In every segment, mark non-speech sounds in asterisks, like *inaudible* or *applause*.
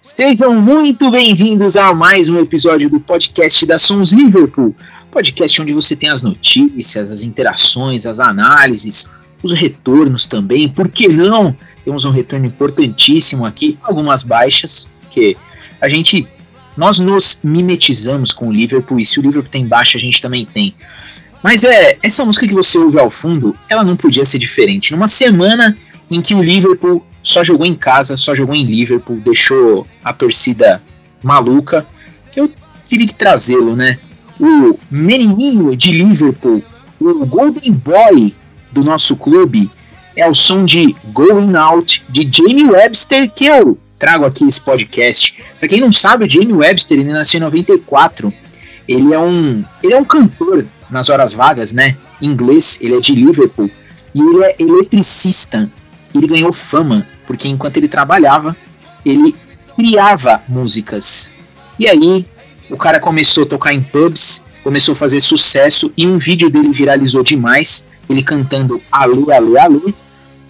Sejam muito bem-vindos a mais um episódio do podcast da Sons Liverpool. Podcast onde você tem as notícias, as interações, as análises, os retornos também. Por que não? Temos um retorno importantíssimo aqui, algumas baixas, que a gente nós nos mimetizamos com o Liverpool e se o Liverpool tem baixa, a gente também tem. Mas é, essa música que você ouve ao fundo, ela não podia ser diferente. Numa semana em que o Liverpool só jogou em casa, só jogou em Liverpool, deixou a torcida maluca. Eu tive que trazê-lo, né? O menininho de Liverpool, o Golden Boy do nosso clube, é o som de Going Out de Jamie Webster que eu trago aqui esse podcast. Para quem não sabe, o Jamie Webster ele nasceu em 94. Ele é um, ele é um cantor nas horas vagas, né? Em inglês, ele é de Liverpool e ele é eletricista ele ganhou fama, porque enquanto ele trabalhava, ele criava músicas. E aí, o cara começou a tocar em pubs, começou a fazer sucesso e um vídeo dele viralizou demais, ele cantando Alê, Alê, Alê,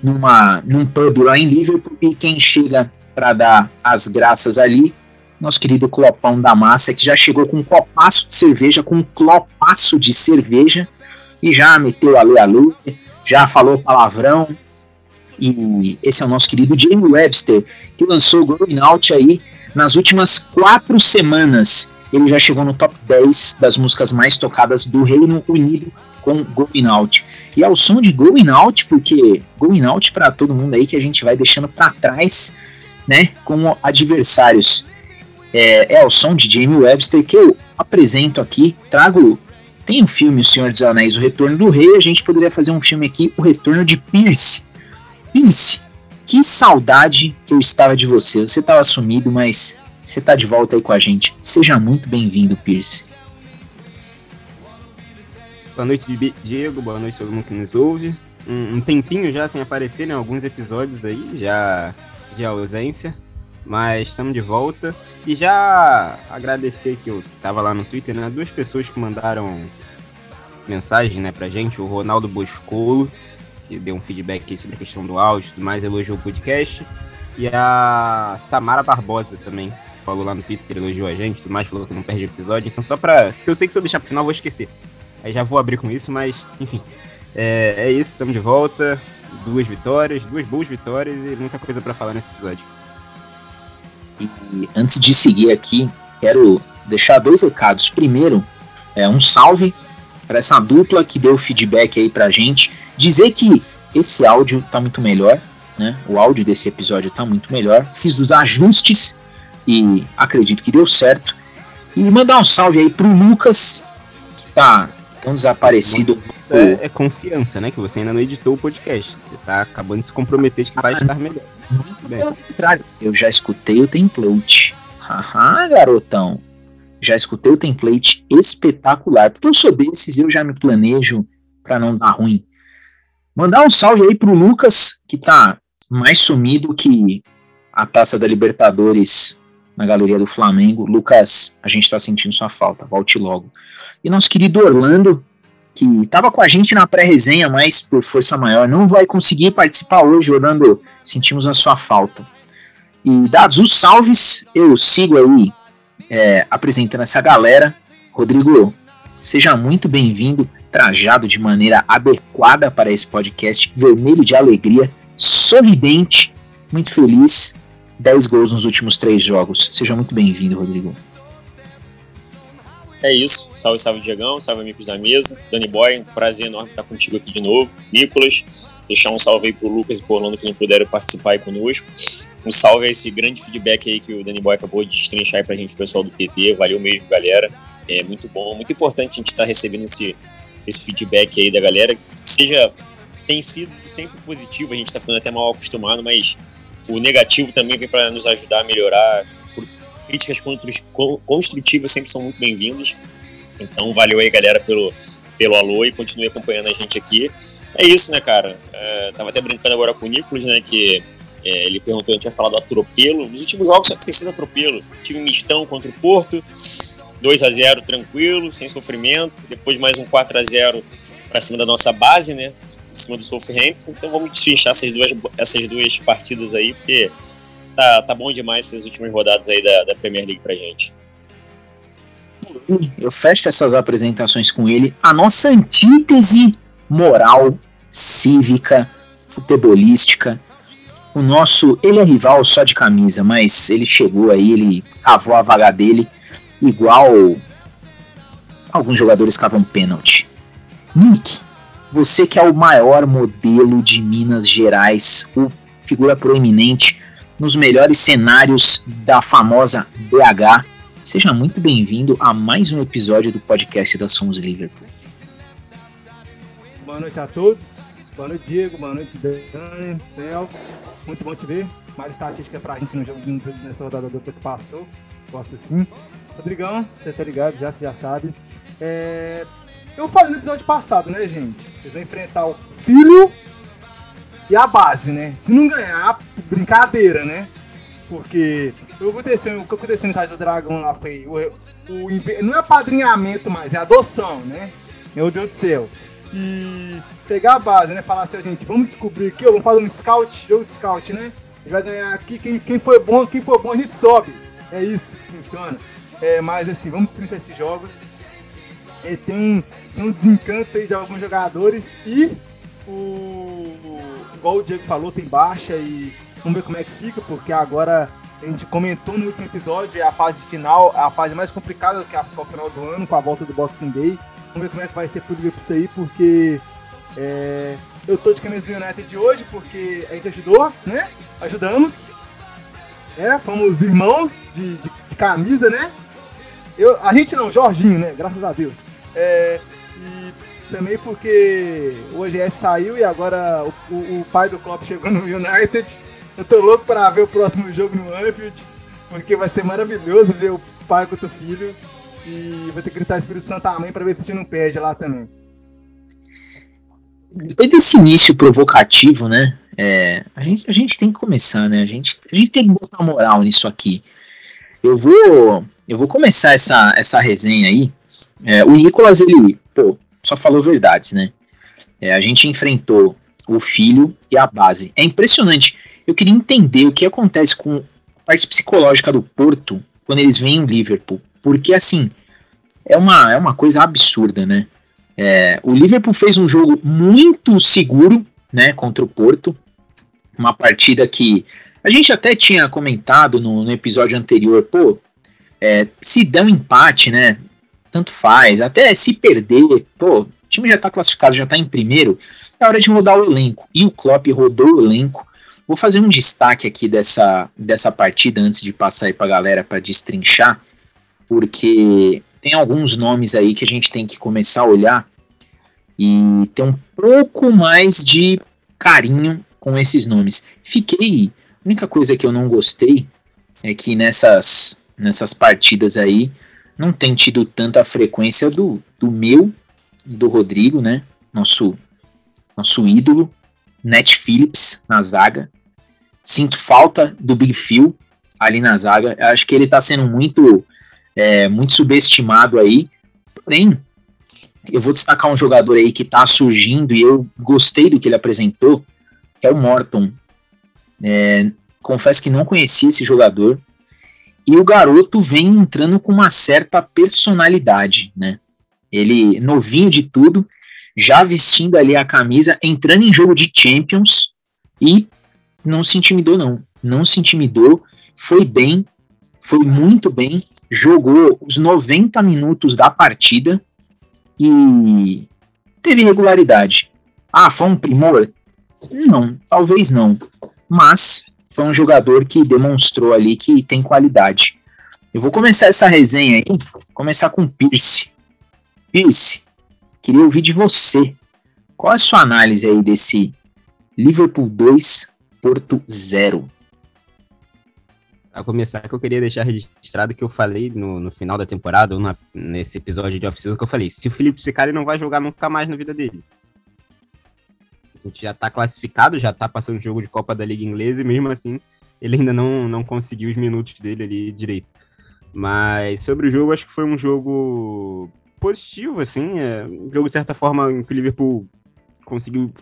numa, num pub lá em Liverpool, e quem chega para dar as graças ali, nosso querido Clopão da Massa, que já chegou com um copaço de cerveja, com um clopaço de cerveja, e já meteu Alê, Alê, já falou palavrão, e esse é o nosso querido Jamie Webster, que lançou o Growing Out aí nas últimas quatro semanas. Ele já chegou no top 10 das músicas mais tocadas do Reino Unido com Going Out. E é o som de Going Out, porque Going Out para todo mundo aí que a gente vai deixando para trás, né, como adversários. É, é o som de Jamie Webster que eu apresento aqui, trago tem um filme O Senhor dos Anéis, O Retorno do Rei, a gente poderia fazer um filme aqui, O Retorno de Pierce, Vince, que saudade que eu estava de você. Você estava sumido, mas você está de volta aí com a gente. Seja muito bem-vindo, Pierce. Boa noite, Diego. Boa noite a todo mundo que nos ouve. Um, um tempinho já sem aparecer, né? Alguns episódios aí, já de ausência. Mas estamos de volta. E já agradecer que eu tava lá no Twitter, né? Duas pessoas que mandaram mensagem, né, pra gente. O Ronaldo Boscolo que deu um feedback sobre a questão do áudio e tudo mais, elogiou o podcast. E a Samara Barbosa também, que falou lá no Twitter, elogiou a gente, tudo mais, falou que não perde episódio. Então só pra. Eu sei que se eu deixar pro final eu vou esquecer. Aí já vou abrir com isso, mas enfim. É, é isso, estamos de volta. Duas vitórias, duas boas vitórias e muita coisa para falar nesse episódio. E antes de seguir aqui, quero deixar dois recados. Primeiro, é um salve para essa dupla que deu feedback aí pra gente. Dizer que esse áudio tá muito melhor, né? O áudio desse episódio tá muito melhor. Fiz os ajustes e acredito que deu certo. E mandar um salve aí pro Lucas, que tá tão desaparecido. É, é, confiança, né? Que você ainda não editou o podcast. Você tá acabando de se comprometer de que vai estar melhor. Muito bem. Pelo contrário, eu já escutei o template. Haha, garotão já escutei o template espetacular, porque eu sou desses e eu já me planejo para não dar ruim. Mandar um salve aí pro Lucas, que tá mais sumido que a taça da Libertadores na galeria do Flamengo. Lucas, a gente tá sentindo sua falta, volte logo. E nosso querido Orlando, que estava com a gente na pré-resenha, mas por força maior não vai conseguir participar hoje, Orlando. Sentimos a sua falta. E dados os salves, eu sigo aí é, apresentando essa galera. Rodrigo, seja muito bem-vindo, trajado de maneira adequada para esse podcast, vermelho de alegria, sorridente, muito feliz. 10 gols nos últimos três jogos. Seja muito bem-vindo, Rodrigo. É isso. Salve, salve, Diegão. Salve, amigos da mesa. Dani Boy, um prazer enorme estar contigo aqui de novo. Nicolas, deixar um salve aí pro Lucas e pro Orlando que não puderam participar aí conosco. Um salve a esse grande feedback aí que o Dani Boy acabou de destrinchar aí pra gente, pessoal do TT. Valeu mesmo, galera. É muito bom, muito importante a gente estar tá recebendo esse, esse feedback aí da galera. Seja, tem sido sempre positivo, a gente tá ficando até mal acostumado, mas o negativo também vem para nos ajudar a melhorar críticas construtivas sempre são muito bem-vindas. Então, valeu aí, galera, pelo, pelo alô e continue acompanhando a gente aqui. É isso, né, cara? É, tava até brincando agora com o Nicolas, né, que é, ele perguntou, a gente tinha falado do atropelo. Nos últimos jogos só sido atropelo. Tive mistão contra o Porto, 2 a 0 tranquilo, sem sofrimento. Depois mais um 4 a 0 para cima da nossa base, né? Em cima do Southampton. Então vamos destrinchar essas duas, essas duas partidas aí, porque tá, tá bom demais essas últimas rodadas aí da, da Premier League pra gente. Eu fecho essas apresentações com ele. A nossa antítese moral, cívica, futebolística. O nosso, ele é rival só de camisa, mas ele chegou aí, ele cavou a vaga dele, igual alguns jogadores cavam pênalti. Nick, você que é o maior modelo de Minas Gerais, o figura proeminente nos melhores cenários da famosa BH, seja muito bem-vindo a mais um episódio do podcast da Somos Liverpool. Boa noite a todos. Boa noite, Diego. Boa noite, Dani, Theo. Muito bom te ver. Mais estatística pra gente no jogo nessa rodada dupla que passou. Gosto assim. Rodrigão, você tá ligado, já, você já sabe. É... Eu falei no episódio passado, né, gente? Vocês vão enfrentar o filho e a base, né? Se não ganhar, brincadeira, né? Porque o que aconteceu, o que aconteceu no estádio do Dragão lá foi. O, o, não é apadrinhamento mais, é adoção, né? Meu Deus do céu. E pegar a base, né? Falar assim, gente, vamos descobrir aqui, vamos fazer um scout, jogo de scout, né? Vai ganhar aqui, quem, quem foi bom, quem for bom, a gente sobe. É isso que funciona. É, mas assim, vamos trinchar esses jogos. É, tem, um, tem um desencanto aí de alguns jogadores e o, igual o Diego falou, tem baixa e vamos ver como é que fica, porque agora a gente comentou no último episódio, é a fase final, é a fase mais complicada que é o final do ano, com a volta do Boxing Day. Vamos ver como é que vai ser por isso aí, porque é, eu tô de camisa do United de hoje, porque a gente ajudou, né? Ajudamos. É, fomos irmãos de, de, de camisa, né? Eu, a gente não, Jorginho, né? Graças a Deus. É, e também porque o OGS saiu e agora o, o, o, pai do Klopp chegou no United. Eu tô louco para ver o próximo jogo no Anfield, porque vai ser maravilhoso ver o pai contra o filho. E vai ter que gritar Espírito Santo Amém para ver se a não perde lá também. Depois desse início provocativo, né? É, a, gente, a gente tem que começar, né? A gente, a gente tem que botar moral nisso aqui. Eu vou, eu vou começar essa, essa resenha aí. É, o Nicolas, ele, pô, só falou verdades, né? É, a gente enfrentou o filho e a base. É impressionante. Eu queria entender o que acontece com a parte psicológica do Porto quando eles vêm em Liverpool. Porque, assim, é uma, é uma coisa absurda, né? É, o Liverpool fez um jogo muito seguro, né, contra o Porto. Uma partida que a gente até tinha comentado no, no episódio anterior, pô, é, se der um empate, né, tanto faz. Até se perder, pô, o time já tá classificado, já tá em primeiro, é hora de rodar o elenco. E o Klopp rodou o elenco. Vou fazer um destaque aqui dessa, dessa partida antes de passar aí pra galera para destrinchar, porque tem alguns nomes aí que a gente tem que começar a olhar e ter um pouco mais de carinho com esses nomes. Fiquei. A única coisa que eu não gostei é que nessas, nessas partidas aí não tem tido tanta frequência do, do meu do Rodrigo, né? Nosso, nosso ídolo, Net Phillips na zaga. Sinto falta do Big Phil ali na zaga. Eu acho que ele tá sendo muito, é, muito subestimado aí. Porém, eu vou destacar um jogador aí que tá surgindo e eu gostei do que ele apresentou, que é o Morton. É, confesso que não conhecia esse jogador, e o garoto vem entrando com uma certa personalidade, né? Ele novinho de tudo, já vestindo ali a camisa, entrando em jogo de Champions e não se intimidou não, não se intimidou, foi bem, foi muito bem, jogou os 90 minutos da partida e teve regularidade. Ah, foi um primor? Não, talvez não, mas foi um jogador que demonstrou ali que tem qualidade. Eu vou começar essa resenha aí, começar com Pierce. Pierce, queria ouvir de você. Qual é a sua análise aí desse Liverpool 2, Porto 0? A começar que eu queria deixar registrado que eu falei no, no final da temporada, na, nesse episódio de off que eu falei, se o Felipe ficar, ele não vai jogar nunca mais na vida dele. A gente já tá classificado, já tá passando o jogo de Copa da Liga Inglesa e mesmo assim ele ainda não, não conseguiu os minutos dele ali direito. Mas sobre o jogo, acho que foi um jogo positivo, assim. É, um jogo, de certa forma, em que o Liverpool conseguiu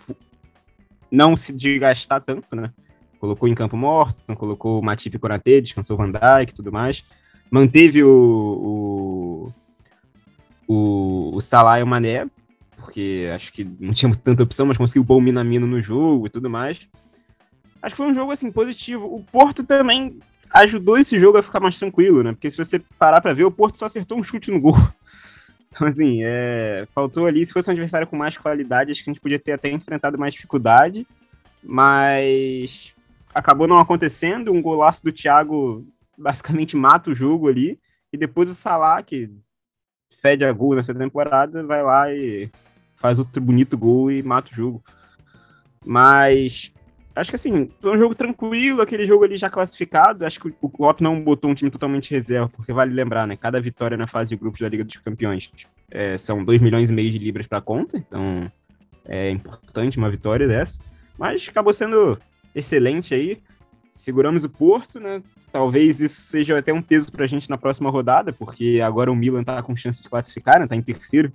não se desgastar tanto, né? Colocou em campo morto, colocou o Matip e descansou o Van Dijk e tudo mais. Manteve o, o, o, o Salah e o Mané, porque acho que não tinha *laughs* tanta opção, mas conseguiu pôr o Minamino no jogo e tudo mais. Acho que foi um jogo, assim, positivo. O Porto também ajudou esse jogo a ficar mais tranquilo, né? Porque se você parar para ver, o Porto só acertou um chute no gol. *laughs* Então, assim, é... faltou ali, se fosse um adversário com mais qualidade, acho que a gente podia ter até enfrentado mais dificuldade, mas acabou não acontecendo. Um golaço do Thiago basicamente mata o jogo ali, e depois o Salah, que fede a gol nessa temporada, vai lá e faz outro bonito gol e mata o jogo. Mas acho que assim, foi um jogo tranquilo, aquele jogo ali já classificado. Acho que o Klopp não botou um time totalmente reserva, porque vale lembrar, né? Cada vitória na fase de grupos da Liga dos Campeões é, são 2 milhões e meio de libras para conta, então é importante uma vitória dessa. Mas acabou sendo excelente aí. Seguramos o Porto, né? Talvez isso seja até um peso pra gente na próxima rodada, porque agora o Milan tá com chance de classificar, né? Tá em terceiro.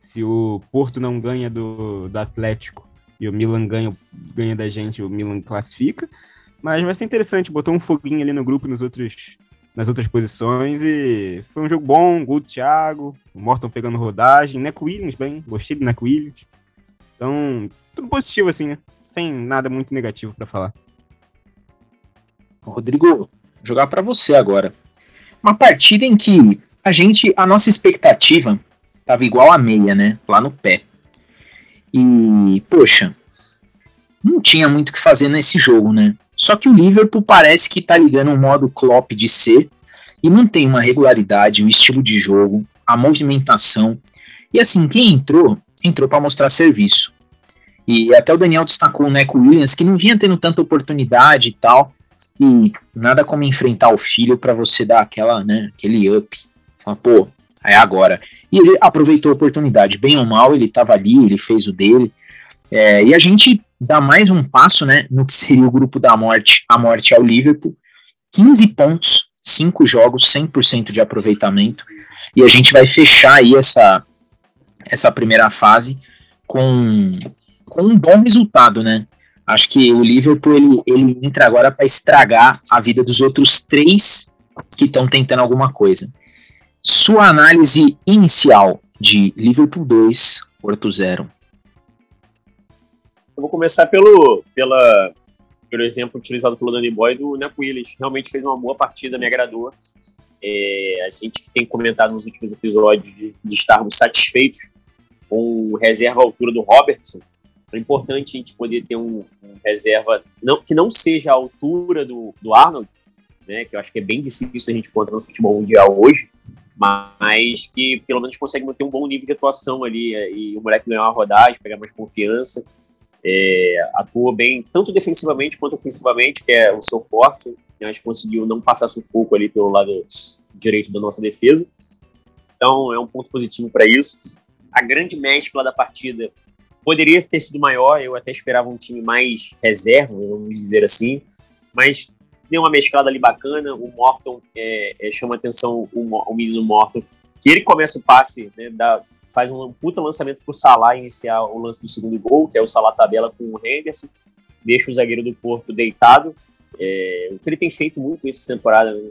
Se o Porto não ganha do, do Atlético e o Milan ganha, ganha da gente, o Milan classifica. Mas vai ser interessante, botou um foguinho ali no grupo nos outros, nas outras posições e foi um jogo bom, gol do Thiago, o Morton pegando rodagem, Neco Williams bem, gostei do Neco Williams. Então, tudo positivo assim, né? Sem nada muito negativo para falar. Rodrigo, jogar para você agora. Uma partida em que a gente, a nossa expectativa tava igual a meia, né? Lá no pé. E, poxa, não tinha muito o que fazer nesse jogo, né? Só que o Liverpool parece que tá ligando um modo Klopp de ser e mantém uma regularidade, um estilo de jogo, a movimentação. E assim, quem entrou, entrou para mostrar serviço. E até o Daniel destacou o Neco Williams, que não vinha tendo tanta oportunidade e tal. E nada como enfrentar o filho para você dar aquela, né, aquele up. Fala, pô, é agora. E ele aproveitou a oportunidade, bem ou mal, ele estava ali, ele fez o dele. É, e a gente dá mais um passo, né, no que seria o grupo da morte, a morte ao Liverpool. 15 pontos, 5 jogos, 100% de aproveitamento. E a gente vai fechar aí essa, essa primeira fase com, com um bom resultado, né? Acho que o Liverpool ele, ele entra agora para estragar a vida dos outros três que estão tentando alguma coisa. Sua análise inicial de Liverpool 2, Porto 0. Eu vou começar pelo, pela, pelo exemplo utilizado pelo Danny Boy do Nepo Willis. Realmente fez uma boa partida, me agradou. É, a gente que tem comentado nos últimos episódios de, de estarmos satisfeitos com reserva à altura do Robertson. É importante a gente poder ter um, um reserva não, que não seja a altura do, do Arnold, né, que eu acho que é bem difícil a gente encontrar no futebol mundial hoje, mas que pelo menos consegue manter um bom nível de atuação ali é, e o moleque ganhar uma rodagem, pegar mais confiança. É, atuou bem tanto defensivamente quanto ofensivamente, que é o seu forte. A gente conseguiu não passar sufoco ali pelo lado direito da nossa defesa. Então é um ponto positivo para isso. A grande mescla da partida poderia ter sido maior, eu até esperava um time mais reserva, vamos dizer assim, mas deu uma mesclada ali bacana. O Morton é, é, chama atenção, o, o menino Morton, que ele começa o passe, né, dá, faz um puta lançamento pro Salah iniciar o lance do segundo gol, que é o Salah tabela com o Henderson, deixa o zagueiro do Porto deitado. É, o que ele tem feito muito essa temporada, né?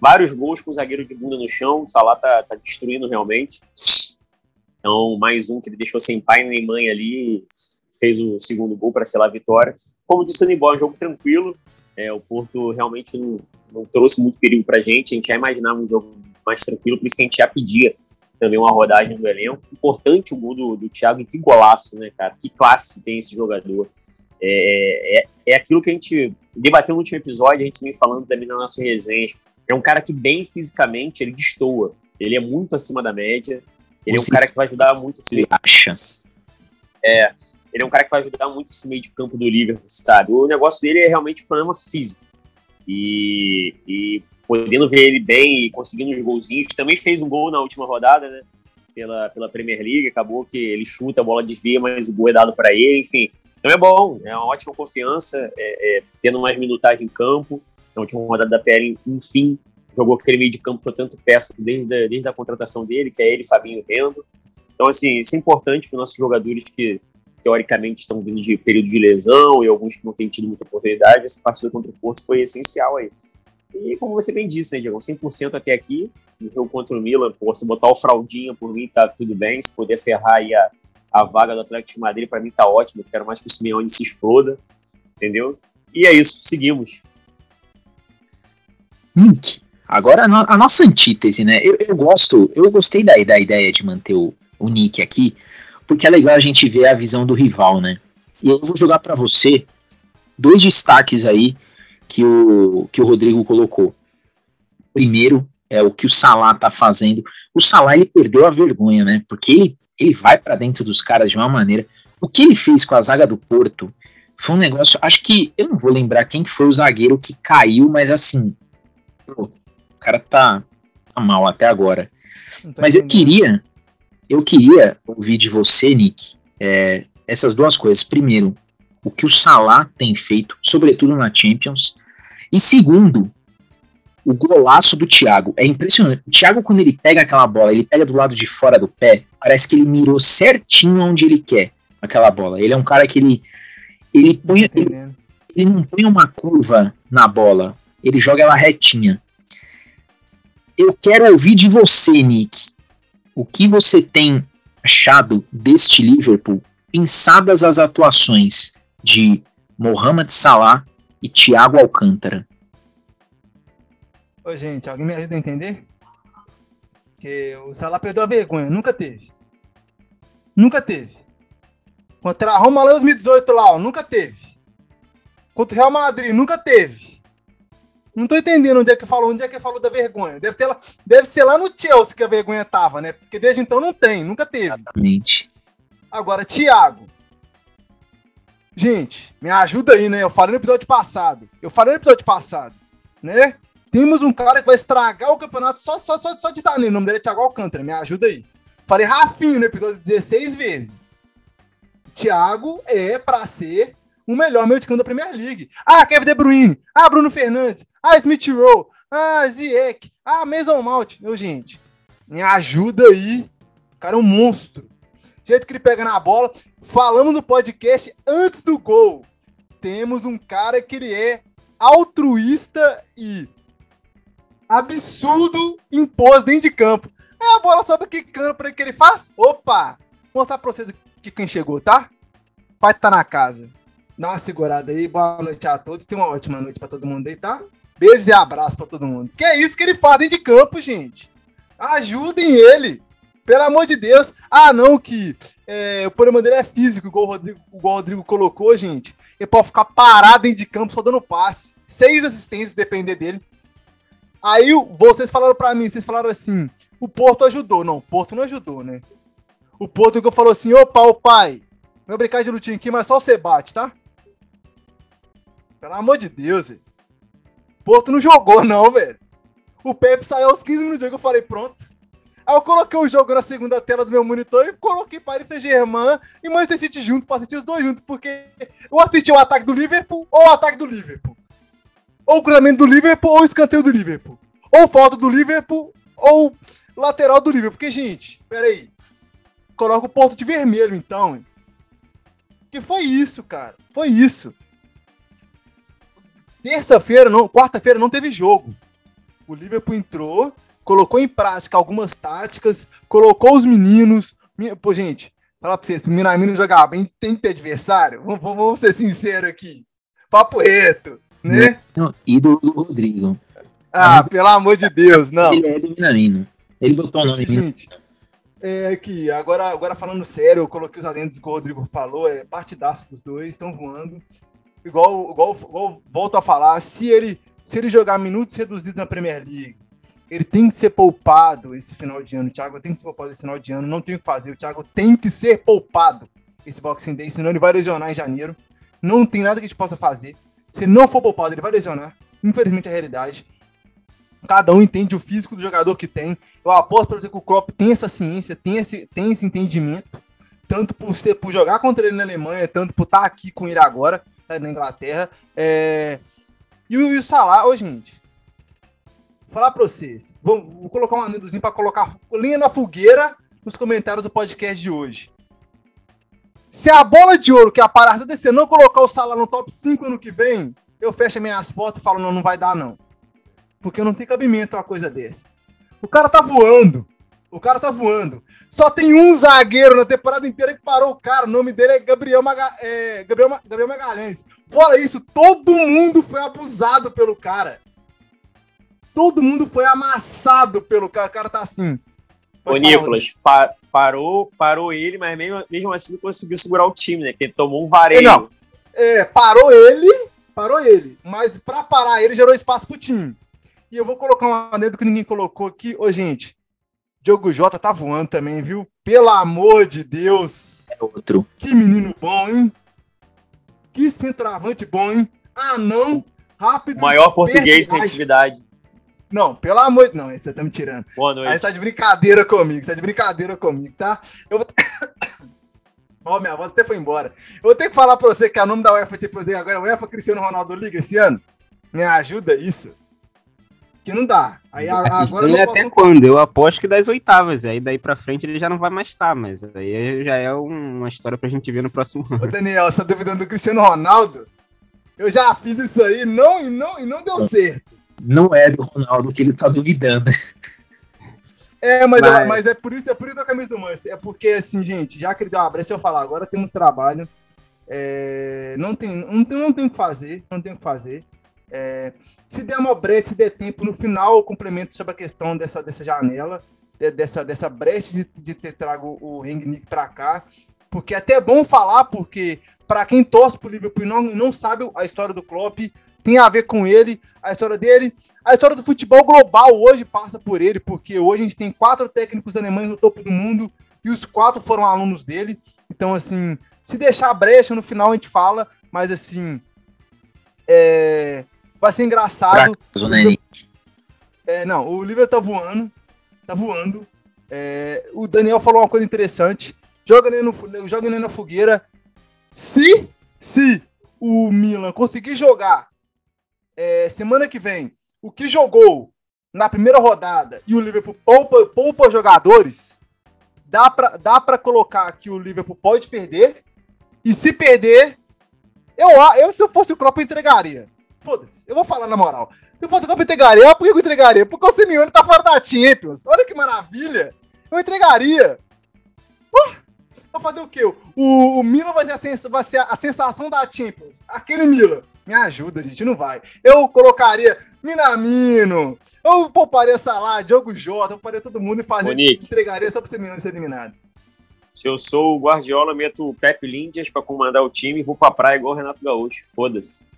vários gols com o zagueiro de bunda no chão, o Salah tá, tá destruindo realmente. Então, mais um que ele deixou sem pai nem mãe ali, fez o segundo gol para selar a vitória. Como disse o Anibal, é um jogo tranquilo, é, o Porto realmente não, não trouxe muito perigo para a gente. A gente já imaginava um jogo mais tranquilo, por isso que a gente já pedia também uma rodagem do elenco. Importante o gol do, do Thiago, e que golaço, né, cara? Que classe tem esse jogador. É, é, é aquilo que a gente debateu no último episódio, a gente vem falando também na nossa resenha. É um cara que, bem fisicamente, ele destoa. Ele é muito acima da média. Ele Você é um cara que vai ajudar muito esse. Acha? É, ele é um cara que vai ajudar muito esse meio de campo do Liverpool, sabe? O negócio dele é realmente um problema físico. E, e podendo ver ele bem e conseguindo os golzinhos, também fez um gol na última rodada, né? Pela, pela Premier League, acabou que ele chuta, a bola desvia, mas o gol é dado para ele, enfim. Então é bom, é uma ótima confiança, é, é, tendo mais minutagem em campo. Na última rodada da PL, enfim, jogou aquele meio de campo que eu tanto peço desde a, desde a contratação dele, que é ele, Fabinho Rendo. Então, assim, isso é importante para os nossos jogadores que, teoricamente, estão vindo de período de lesão e alguns que não têm tido muita oportunidade. Essa partida contra o Porto foi essencial aí. E, como você bem disse, né, Diego, 100% até aqui. No jogo contra o Milan, pô, se botar o fraldinha por mim, tá tudo bem. Se puder ferrar aí a, a vaga do Atlético de Madrid, para mim tá ótimo. quero mais que o Simeone se exploda, entendeu? E é isso, seguimos. Nick, agora a, no, a, nossa antítese, né? Eu, eu, gosto, eu gostei da, da ideia de manter o, o Nick aqui, porque é legal a gente ver a visão do rival, né? E eu vou jogar para você dois destaques aí que o, que o Rodrigo colocou. Primeiro é o que o Salah tá fazendo. O Salah ele perdeu a vergonha, né? Porque ele, ele vai para dentro dos caras de uma maneira. O que ele fez com a zaga do Porto foi um negócio. Acho que eu não vou lembrar quem foi o zagueiro que caiu, mas assim, pô, o cara tá, tá mal até agora. Mas eu queria, eu queria ouvir de você, Nick, é, essas duas coisas. Primeiro, o que o Salah tem feito, sobretudo na Champions. E segundo, o golaço do Thiago. É impressionante. O Thiago, quando ele pega aquela bola, ele pega do lado de fora do pé, parece que ele mirou certinho onde ele quer aquela bola. Ele é um cara que ele. Ele, põe, ele, ele não põe uma curva na bola, ele joga ela retinha. Eu quero ouvir de você, Nick. O que você tem achado deste Liverpool, pensadas as atuações de Mohamed Salah e Thiago Alcântara? Ô, gente, alguém me ajuda a entender? Que o Salah perdeu a vergonha, nunca teve. Nunca teve. Contra a Roma lá em 2018 lá, ó, nunca teve. Contra o Real Madrid, nunca teve. Não tô entendendo onde é que falou, onde é que falou da vergonha. Deve, ter lá, deve ser lá no Chelsea que a vergonha tava, né? Porque desde então não tem, nunca teve. Exatamente. Agora, Thiago. Gente, me ajuda aí, né? Eu falei no episódio passado. Eu falei no episódio passado, né? Temos um cara que vai estragar o campeonato só, só, só, só de estar nele. O nome dele é Thiago Alcântara, me ajuda aí. Falei Rafinho no episódio 16 vezes. Thiago é para ser o melhor meio de campo da Premier League. Ah, Kevin De Bruyne. Ah, Bruno Fernandes. Ah, Smith Rowe. Ah, Ziyech. Ah, Mason Mount. Meu, gente, me ajuda aí. O cara é um monstro. O jeito que ele pega na bola. Falamos no podcast antes do gol. Temos um cara que ele é altruísta e absurdo impôs dentro de campo. É a bola sobe aqui, campo que ele faz? Opa! Vou mostrar pra vocês aqui quem chegou, tá? Pai tá na casa. Dá uma segurada aí. Boa noite a todos. Tenha uma ótima noite pra todo mundo aí, tá? Beijos e abraços pra todo mundo. Que é isso que ele faz dentro de campo, gente. Ajudem ele. Pelo amor de Deus. Ah, não, que é, o problema dele é físico, igual o, Rodrigo, igual o Rodrigo colocou, gente. Ele pode ficar parado dentro de campo só dando passe. Seis assistências, depender dele. Aí vocês falaram para mim, vocês falaram assim, o Porto ajudou. Não, o Porto não ajudou, né? O Porto que falou assim, opa, o pai, meu brincar de lutinha aqui, mas só você bate, tá? Pelo amor de Deus, velho. Porto não jogou, não, velho. O Pepe saiu aos 15 minutos, eu falei, pronto. Aí eu coloquei o jogo na segunda tela do meu monitor e coloquei Paris Saint-Germain e Manchester City junto, pra assistir os dois juntos, porque eu assisti o ataque do Liverpool ou o ataque do Liverpool ou o cruzamento do Liverpool ou o escanteio do Liverpool. Ou falta do Liverpool ou lateral do Liverpool. Porque, gente, peraí. Coloca o ponto de vermelho, então. Que foi isso, cara. Foi isso. Terça-feira, não, quarta-feira não teve jogo. O Liverpool entrou, colocou em prática algumas táticas, colocou os meninos. Pô, gente, falar pra vocês, pro Minamino jogar bem, tem que ter adversário. Vamos, vamos ser sinceros aqui. Papo reto né? Não, ídolo do Rodrigo. Ah, Mas, pelo amor de Deus, não. Ele é do Minamino. Ele botou o nome Gente, é que agora, agora falando sério, eu coloquei os adendos que o Rodrigo falou, é partidaço dos dois, estão voando. Igual, igual, igual volto a falar, se ele, se ele jogar minutos reduzidos na Premier League, ele tem que ser poupado esse final de ano. O Thiago tem que ser poupado esse final de ano, não tem o que fazer. O Thiago tem que ser poupado esse Boxing Day, senão ele vai lesionar em janeiro. Não tem nada que a gente possa fazer. Se não for poupado, ele vai lesionar. Infelizmente é a realidade. Cada um entende o físico do jogador que tem. Eu aposto para você que o Klopp tem essa ciência, tem esse, tem esse entendimento. Tanto por, ser, por jogar contra ele na Alemanha, tanto por estar tá aqui com ele agora, na Inglaterra. É... E, o, e o Salah, ô gente. falar pra vocês. Vou, vou colocar um amendozinho pra colocar linha na fogueira nos comentários do podcast de hoje. Se a bola de ouro que é a parada desse não colocar o Salah no top 5 ano que vem, eu fecho minhas portas e falo, não, não vai dar, não. Porque não tem cabimento uma coisa dessa. O cara tá voando. O cara tá voando. Só tem um zagueiro na temporada inteira que parou o cara. O nome dele é Gabriel, Maga é, Gabriel, Ma Gabriel Magalhães. Fora isso, todo mundo foi abusado pelo cara. Todo mundo foi amassado pelo cara. O cara tá assim. Ô, Nicolas, pa parou, parou ele, mas mesmo, mesmo assim não conseguiu segurar o time, né? Porque ele tomou um vareio. Não, é, parou ele, parou ele. Mas pra parar ele, gerou espaço pro time. E eu vou colocar um adendo que ninguém colocou aqui. Ô, gente, Diogo Jota tá voando também, viu? Pelo amor de Deus. É outro. Que menino bom, hein? Que centroavante bom, hein? Ah, não. Rápido. O maior português sem atividade. Não, pelo amor de Não, você tá me tirando. Boa noite. Aí você tá de brincadeira comigo, você tá de brincadeira comigo, tá? Eu vou. *coughs* Ó, oh, minha voz até foi embora. Eu vou ter que falar pra você que é o nome da UEFA, tipo, agora é UEFA Cristiano Ronaldo Liga esse ano. Me ajuda isso que não dá. Aí agora não até posso... quando? Eu aposto que das oitavas. Aí daí pra frente ele já não vai mais estar, mas aí já é uma história pra gente ver no próximo ano. Ô Daniel, você tá duvidando do Cristiano Ronaldo? Eu já fiz isso aí não, e, não, e não deu certo. Não é do Ronaldo que ele tá duvidando. *laughs* É, mas, mas... É, mas é por isso, é por isso a camisa do Manchester. É porque, assim, gente, já que ele deu uma brecha, eu falar, agora temos trabalho. É, não, tem, não, tem, não tem o que fazer, não tem o que fazer. É, se brecha, se der tempo, no final eu complemento sobre a questão dessa, dessa janela, dessa, dessa brecha de, de ter trago o Rangnick para cá, porque é até bom falar, porque para quem torce pro Liverpool e não, não sabe a história do Klopp, tem a ver com ele, a história dele. A história do futebol global hoje passa por ele, porque hoje a gente tem quatro técnicos alemães no topo do mundo e os quatro foram alunos dele. Então, assim, se deixar a brecha, no final a gente fala, mas assim, é, Vai ser engraçado. É, não, o Liverpool tá voando. Tá voando. É, o Daniel falou uma coisa interessante. Joga ele, no, joga ele na fogueira. Se, se o Milan conseguir jogar é, semana que vem o que jogou na primeira rodada e o Liverpool poupa, poupa jogadores, dá pra, dá pra colocar que o Liverpool pode perder. E se perder, eu, eu se eu fosse o Klopp, eu entregaria. Foda-se, eu vou falar na moral. Se eu fosse o entregaria, por que eu entregaria? Porque o Simeone tá fora da Champions. Olha que maravilha. Eu entregaria. Uh, vou fazer o quê? O, o Milan vai ser, a vai ser a sensação da Champions. Aquele Milan. Me ajuda, gente, não vai. Eu colocaria Minamino. Eu pouparia Salah, Diogo Jota, eu pouparia todo mundo e fazer, entregaria só pro Simeone ser eliminado. Se eu sou o Guardiola, meto o Pepe Lindias pra comandar o time e vou pra praia igual o Renato Gaúcho. Foda-se.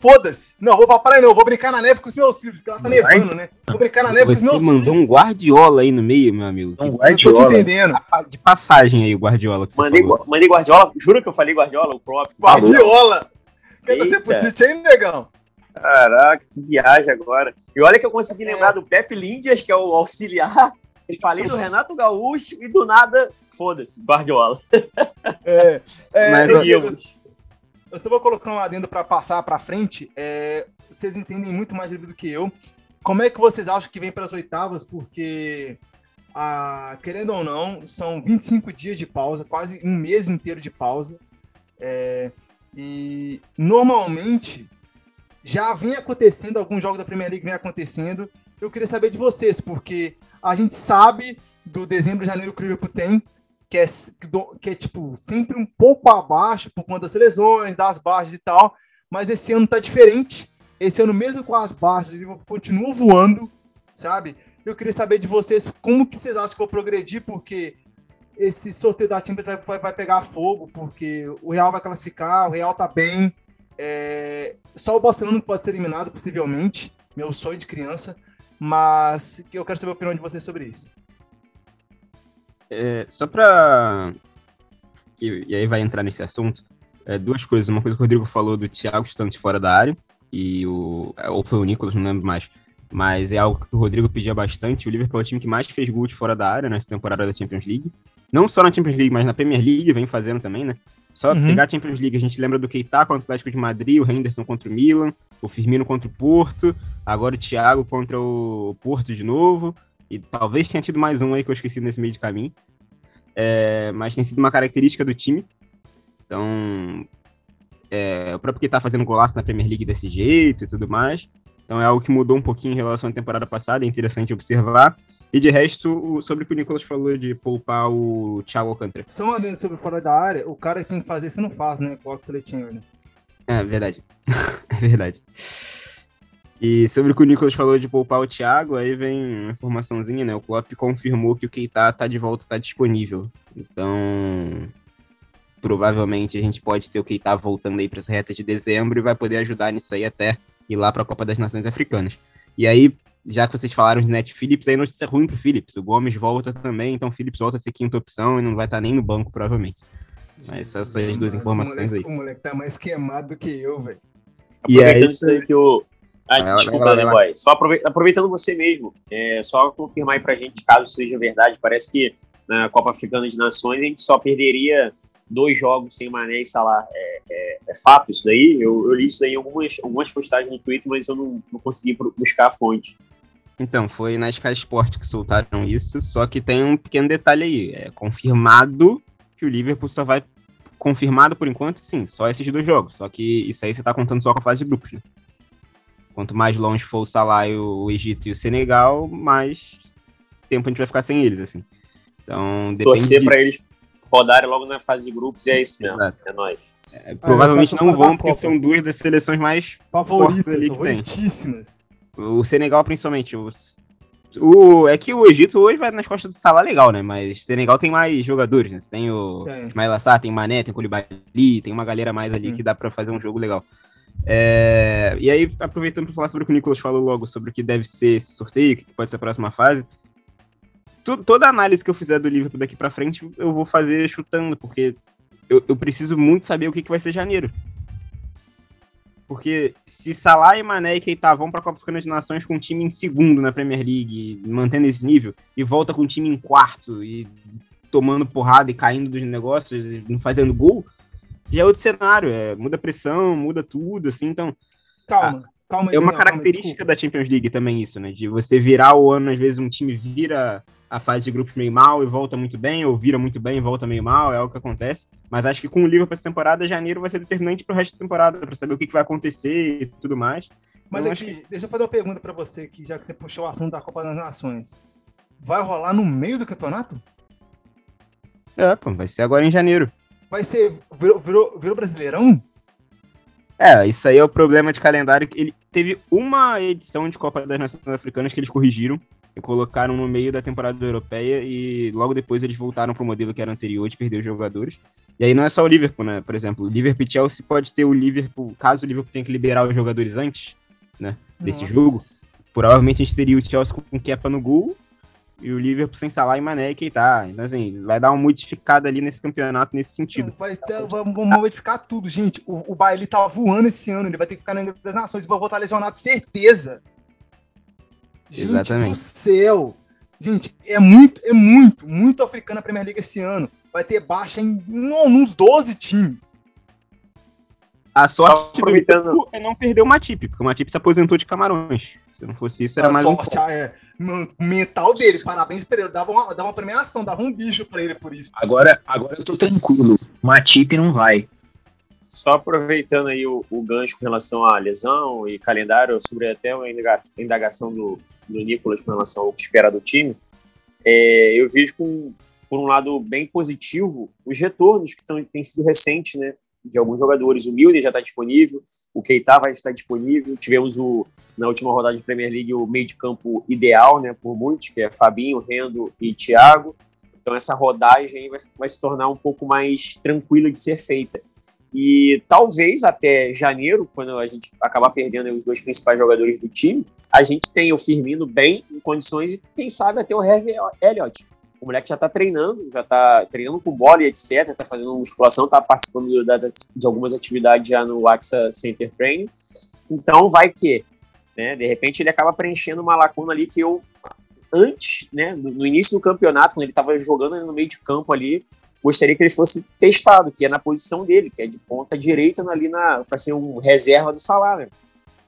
Foda-se. Não, vou pra praia não, vou brincar na neve com os meus filhos, porque ela tá nevando, né? Vou brincar na neve Você com os meus filhos. mandou um Guardiola aí no meio, meu amigo. Um Guardiola. tô te entendendo. De passagem aí, o Guardiola. mandei, mandei Guardiola, juro que eu falei Guardiola, o próprio. Guardiola! Quer você pro City aí, negão? Caraca, que viagem agora. E olha que eu consegui é. lembrar do Pepe Lindias, que é o auxiliar. Ele falei do Renato Gaúcho e do nada, foda-se, Guardiola. É, é Mas, seguimos. Eu só vou colocar um adendo para passar para frente. É, vocês entendem muito mais do que eu. Como é que vocês acham que vem para as oitavas? Porque, ah, querendo ou não, são 25 dias de pausa, quase um mês inteiro de pausa. É, e normalmente já vem acontecendo, alguns jogos da Premier League vem acontecendo. Eu queria saber de vocês, porque a gente sabe do dezembro janeiro que o Liverpool tem, que é, que é tipo sempre um pouco abaixo por conta das lesões, das baixas e tal, mas esse ano tá diferente. Esse ano, mesmo com as baixas, ele continua voando, sabe? Eu queria saber de vocês como que vocês acham que vou progredir, porque esse sorteio da Champions vai, vai, vai, pegar fogo, porque o Real vai classificar, o Real tá bem. É... Só o Barcelona pode ser eliminado, possivelmente. Meu sonho de criança. Mas eu quero saber a opinião de vocês sobre isso. É, só pra. E aí vai entrar nesse assunto. É, duas coisas. Uma coisa que o Rodrigo falou do Thiago estando de fora da área. E o. É, ou foi o Nicolas, não lembro mais. Mas é algo que o Rodrigo pedia bastante. O Liverpool é o time que mais fez gol de fora da área nessa temporada da Champions League. Não só na Champions League, mas na Premier League vem fazendo também, né? Só uhum. pegar a Champions League, a gente lembra do Keita contra o Atlético de Madrid, o Henderson contra o Milan. o Firmino contra o Porto, agora o Thiago contra o Porto de novo, e talvez tenha tido mais um aí que eu esqueci nesse meio de caminho. É, mas tem sido uma característica do time. Então, é, o próprio que tá fazendo golaço na Premier League desse jeito e tudo mais. Então é algo que mudou um pouquinho em relação à temporada passada, é interessante observar. E de resto, sobre o que o Nicolas falou de poupar o Thiago Alcântara. Só uma vez sobre fora da área, o cara que tem que fazer isso não faz, né? Com o Oxley Chamberlain. É verdade. *laughs* é verdade. E sobre o que o Nicolas falou de poupar o Thiago, aí vem uma informaçãozinha, né? O Klopp confirmou que o Keita tá de volta, tá disponível. Então, provavelmente a gente pode ter o Keita voltando aí para essa reta de dezembro e vai poder ajudar nisso aí até ir lá para a Copa das Nações Africanas. E aí, já que vocês falaram de Net Phillips, aí notícia ruim pro Phillips. O Gomes volta também, então o Phillips volta a ser quinta opção e não vai estar tá nem no banco, provavelmente. Mas essas são as duas informações o moleque, aí. O moleque tá mais queimado do que eu, velho. Aproveitando isso aí que o, ah, desculpa, Dani Boy. Só aproveitando você mesmo, é, só confirmar aí pra gente, caso seja verdade, parece que na Copa Africana de Nações a gente só perderia dois jogos sem Mané e Salah. É, é, é fato isso daí? Eu, eu, li isso daí em algumas, algumas postagens no Twitter, mas eu não, não consegui buscar a fonte. Então, foi na Sky Sport que soltaram isso, só que tem um pequeno detalhe aí. É confirmado que o Liverpool só vai. Confirmado por enquanto, sim, só esses dois jogos. Só que isso aí você tá contando só com a fase de grupos, né? Quanto mais longe for o Salah, o Egito e o Senegal, mais tempo a gente vai ficar sem eles, assim. Então, depende Torcer de... para eles rodarem logo na fase de grupos e é isso mesmo. Exato. É nóis. É, provavelmente não vão, porque são duas das seleções mais favoritas ali que tem. O Senegal, principalmente. O, o, é que o Egito hoje vai nas costas do Salah legal, né? Mas o Senegal tem mais jogadores, né? Tem o é. Ismail Assar, tem Mané, tem Koulibaly, tem uma galera mais ali que dá para fazer um jogo legal. É, e aí, aproveitando para falar sobre o que o Nicolas falou logo, sobre o que deve ser esse sorteio, o que pode ser a próxima fase, tu, toda análise que eu fizer do Liverpool daqui para frente, eu vou fazer chutando, porque eu, eu preciso muito saber o que, que vai ser janeiro. Porque se Salah e Mané e Keita vão para a Copa Africana de Nações com um time em segundo na Premier League, mantendo esse nível, e volta com um time em quarto e tomando porrada e caindo dos negócios, e não fazendo gol, já é outro cenário, é, muda a pressão, muda tudo, assim, então. Calma, a, calma aí, É uma característica calma, da Champions League também, isso, né? De você virar o ano, às vezes um time vira a fase de grupos meio mal e volta muito bem, ou vira muito bem e volta meio mal, é algo que acontece. Mas acho que com o Liverpool essa temporada, janeiro vai ser determinante para o resto da temporada, para saber o que, que, vai acontecer e tudo mais. Mas então, aqui, que... deixa eu fazer uma pergunta para você, que já que você puxou o assunto da Copa das Nações. Vai rolar no meio do campeonato? É, pô, vai ser agora em janeiro vai ser. Virou, virou, virou Brasileirão? É, isso aí é o problema de calendário. Ele teve uma edição de Copa das Nações Africanas que eles corrigiram e colocaram no meio da temporada europeia e logo depois eles voltaram para o modelo que era anterior de perder os jogadores. E aí não é só o Liverpool, né? Por exemplo, o Liverpool Chelsea pode ter o Liverpool, caso o Liverpool tenha que liberar os jogadores antes, né, desse Nossa. jogo, provavelmente a gente teria o Chelsea com Kepa no gol e o Liverpool sem Salah e Mané e Keita. Então, assim, vai dar uma modificada ali nesse campeonato nesse sentido. Vai ter, vamos modificar tudo, gente. O, o Bailey tá voando esse ano, ele vai ter que ficar na das Nações e vai voltar lesionado, certeza. Gente Exatamente. do céu. Gente, é muito, é muito, muito africano a Premier League esse ano. Vai ter baixa em uns 12 times. A sorte do é não perder o Matip, porque o Matip se aposentou de Camarões. Se não fosse isso, era a mais sorte, um. É, mental dele, parabéns pra ele. Dava uma, dava uma premiação, dava um bicho pra ele por isso. Agora, agora eu tô tranquilo. Matip não vai. Só aproveitando aí o, o, gancho com relação à lesão e calendário, sobre até uma indagação do, do Nicolas com relação ao que espera do time, é, eu vejo com, por um lado bem positivo os retornos que tão, têm sido recentes, né? De alguns jogadores. O Milner já está disponível, o Keita vai estar disponível. Tivemos o, na última rodada de Premier League o meio de campo ideal, né, por muitos, que é Fabinho, Rendo e Thiago. Então essa rodagem vai, vai se tornar um pouco mais tranquila de ser feita. E talvez até janeiro, quando a gente acabar perdendo os dois principais jogadores do time, a gente tenha o Firmino bem em condições e quem sabe até o Harvey Elliott o moleque já tá treinando, já tá treinando com bola e etc, tá fazendo musculação, tá participando de algumas atividades já no AXA Center Training. Então vai que, né, de repente ele acaba preenchendo uma lacuna ali que eu antes, né, no início do campeonato, quando ele estava jogando no meio de campo ali, gostaria que ele fosse testado, que é na posição dele, que é de ponta direita ali na para ser um reserva do salário.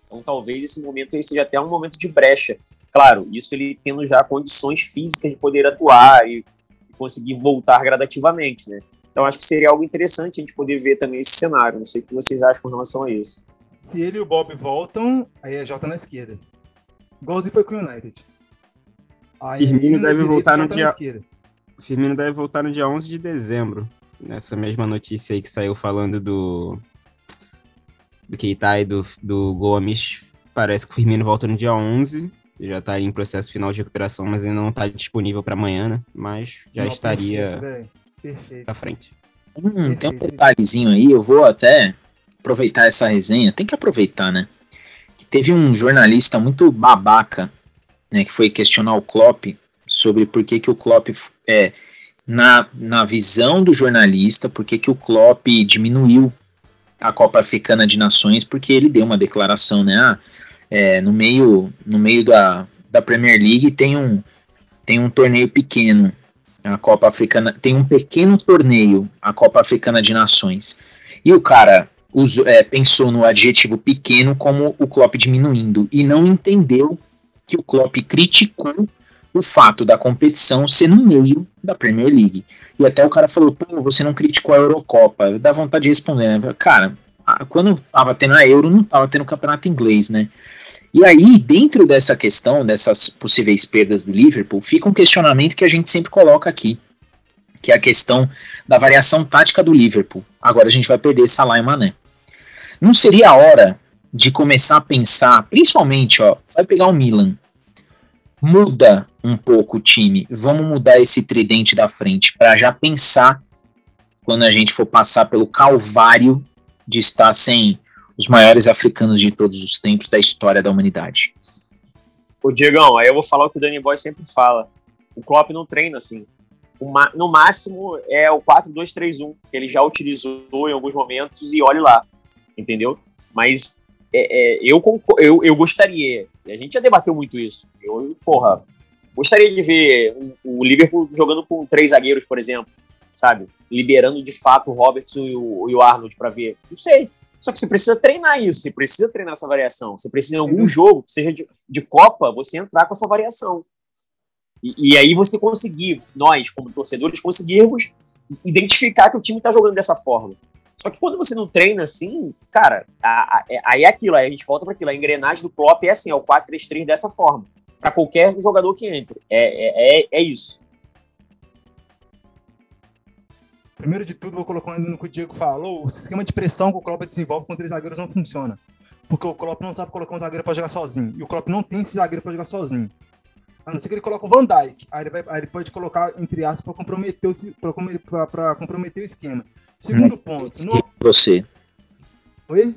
Então talvez esse momento seja até um momento de brecha. Claro, isso ele tendo já condições físicas de poder atuar e, e conseguir voltar gradativamente, né? Então acho que seria algo interessante a gente poder ver também esse cenário. Não sei o que vocês acham com relação a isso. Se ele e o Bob voltam, aí é Jota na esquerda. Igualzinho foi com o United. Aí Firmino deve direita, voltar no dia. Firmino deve voltar no dia 11 de dezembro. Nessa mesma notícia aí que saiu falando do do Keita e do, do Gomes, parece que o Firmino volta no dia 11. Já está em processo final de recuperação, mas ainda não está disponível para amanhã, né? Mas já não, estaria perfeito, perfeito. à frente. Hum, tem um detalhezinho aí, eu vou até aproveitar essa resenha. Tem que aproveitar, né? Teve um jornalista muito babaca, né, que foi questionar o Klopp sobre por que, que o Klopp é na, na visão do jornalista, por que, que o Klopp diminuiu a Copa Africana de Nações, porque ele deu uma declaração, né? Ah, é, no meio, no meio da, da Premier League tem um, tem um torneio pequeno, a Copa Africana, tem um pequeno torneio, a Copa Africana de Nações. E o cara usou, é, pensou no adjetivo pequeno como o Klopp diminuindo e não entendeu que o Klopp criticou o fato da competição ser no meio da Premier League. E até o cara falou, pô, você não criticou a Eurocopa. Dá vontade de responder, né? Cara, quando tava tendo a Euro, não tava tendo o campeonato inglês, né? E aí, dentro dessa questão, dessas possíveis perdas do Liverpool, fica um questionamento que a gente sempre coloca aqui, que é a questão da variação tática do Liverpool. Agora a gente vai perder Salah e Mané. Não seria a hora de começar a pensar, principalmente, ó, vai pegar o Milan, muda um pouco o time, vamos mudar esse tridente da frente para já pensar quando a gente for passar pelo calvário de estar sem os maiores africanos de todos os tempos da história da humanidade. O Diegão, aí eu vou falar o que o Danny Boy sempre fala. O Klopp não treina assim. no máximo é o 4-2-3-1, que ele já utilizou em alguns momentos e olhe lá, entendeu? Mas é, é, eu, eu, eu gostaria, a gente já debateu muito isso, eu, porra, gostaria de ver o, o Liverpool jogando com três zagueiros, por exemplo, sabe? Liberando de fato o Robertson e o, e o Arnold para ver. Não sei. Só que você precisa treinar isso, você precisa treinar essa variação. Você precisa, em algum jogo, seja de, de Copa, você entrar com essa variação. E, e, aí você conseguir, nós, como torcedores, conseguirmos identificar que o time está jogando dessa forma. Só que quando você não treina assim, cara, é, aí é aquilo, aí a gente volta para aquilo. A engrenagem do Klopp é assim, é o 4-3-3 dessa forma. Para qualquer jogador que entre. É, é, é, é, isso. Primeiro de tudo, vou colocar no que o Diego falou: o sistema de pressão que o Klopp desenvolve com três zagueiros não funciona. Porque o Klopp não sabe colocar um zagueiro para jogar sozinho. E o Klopp não tem esse zagueiro para jogar sozinho. A não ser que ele coloque o Van Dijk. Aí ele, vai, aí ele pode colocar, entre aspas, para comprometer, o, comprometer o esquema. Segundo ponto. No... Você. Oi?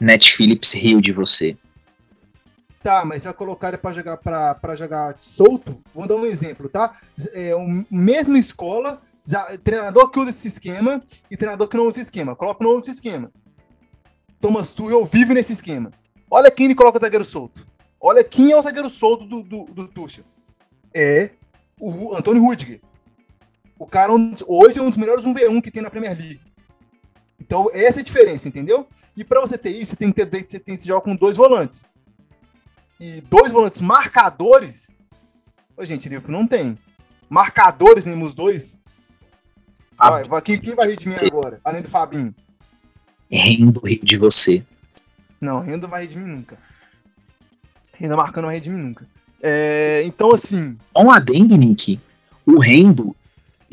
Net Phillips riu de você. Tá, mas se eu colocar ele para jogar para jogar solto, vou dar um exemplo, tá? É o mesma escola, treinador que usa esse esquema e treinador que não usa esse esquema. Coloca usa esse esquema. Thomas Tuchel vive nesse esquema. Olha quem ele coloca zagueiro solto. Olha quem é o zagueiro solto do, do, do Tuchel. É o Antônio Rudiger. O cara hoje é um dos melhores 1v1 que tem na Premier League. Então, essa é a diferença, entendeu? E para você ter isso, você tem que ter, você tem que jogar com dois volantes. E dois volantes marcadores. Ô, gente, Liverpool não tem. Marcadores mesmo, os dois. Vai, vai, quem, quem vai rir de mim agora? Além do Fabinho. Rendo rir de você. Não, Rendo vai rir de mim nunca. Rendo marcando vai rir de mim nunca. É, então, assim. Um adendo, Nick. O Rendo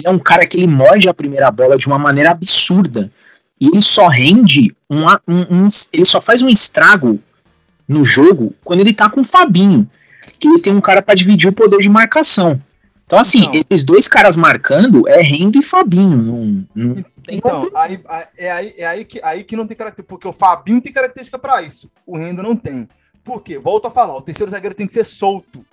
é um cara que ele morde a primeira bola de uma maneira absurda. E ele só rende um, um, um ele só faz um estrago no jogo quando ele tá com o Fabinho. Que ele tem um cara para dividir o poder de marcação. Então, assim, então, esses dois caras marcando é Rendo e Fabinho. Não, não então, aí, é, aí, é aí, que, aí que não tem característica. Porque o Fabinho tem característica para isso. O Rendo não tem. Por quê? Volto a falar, o terceiro zagueiro tem que ser solto.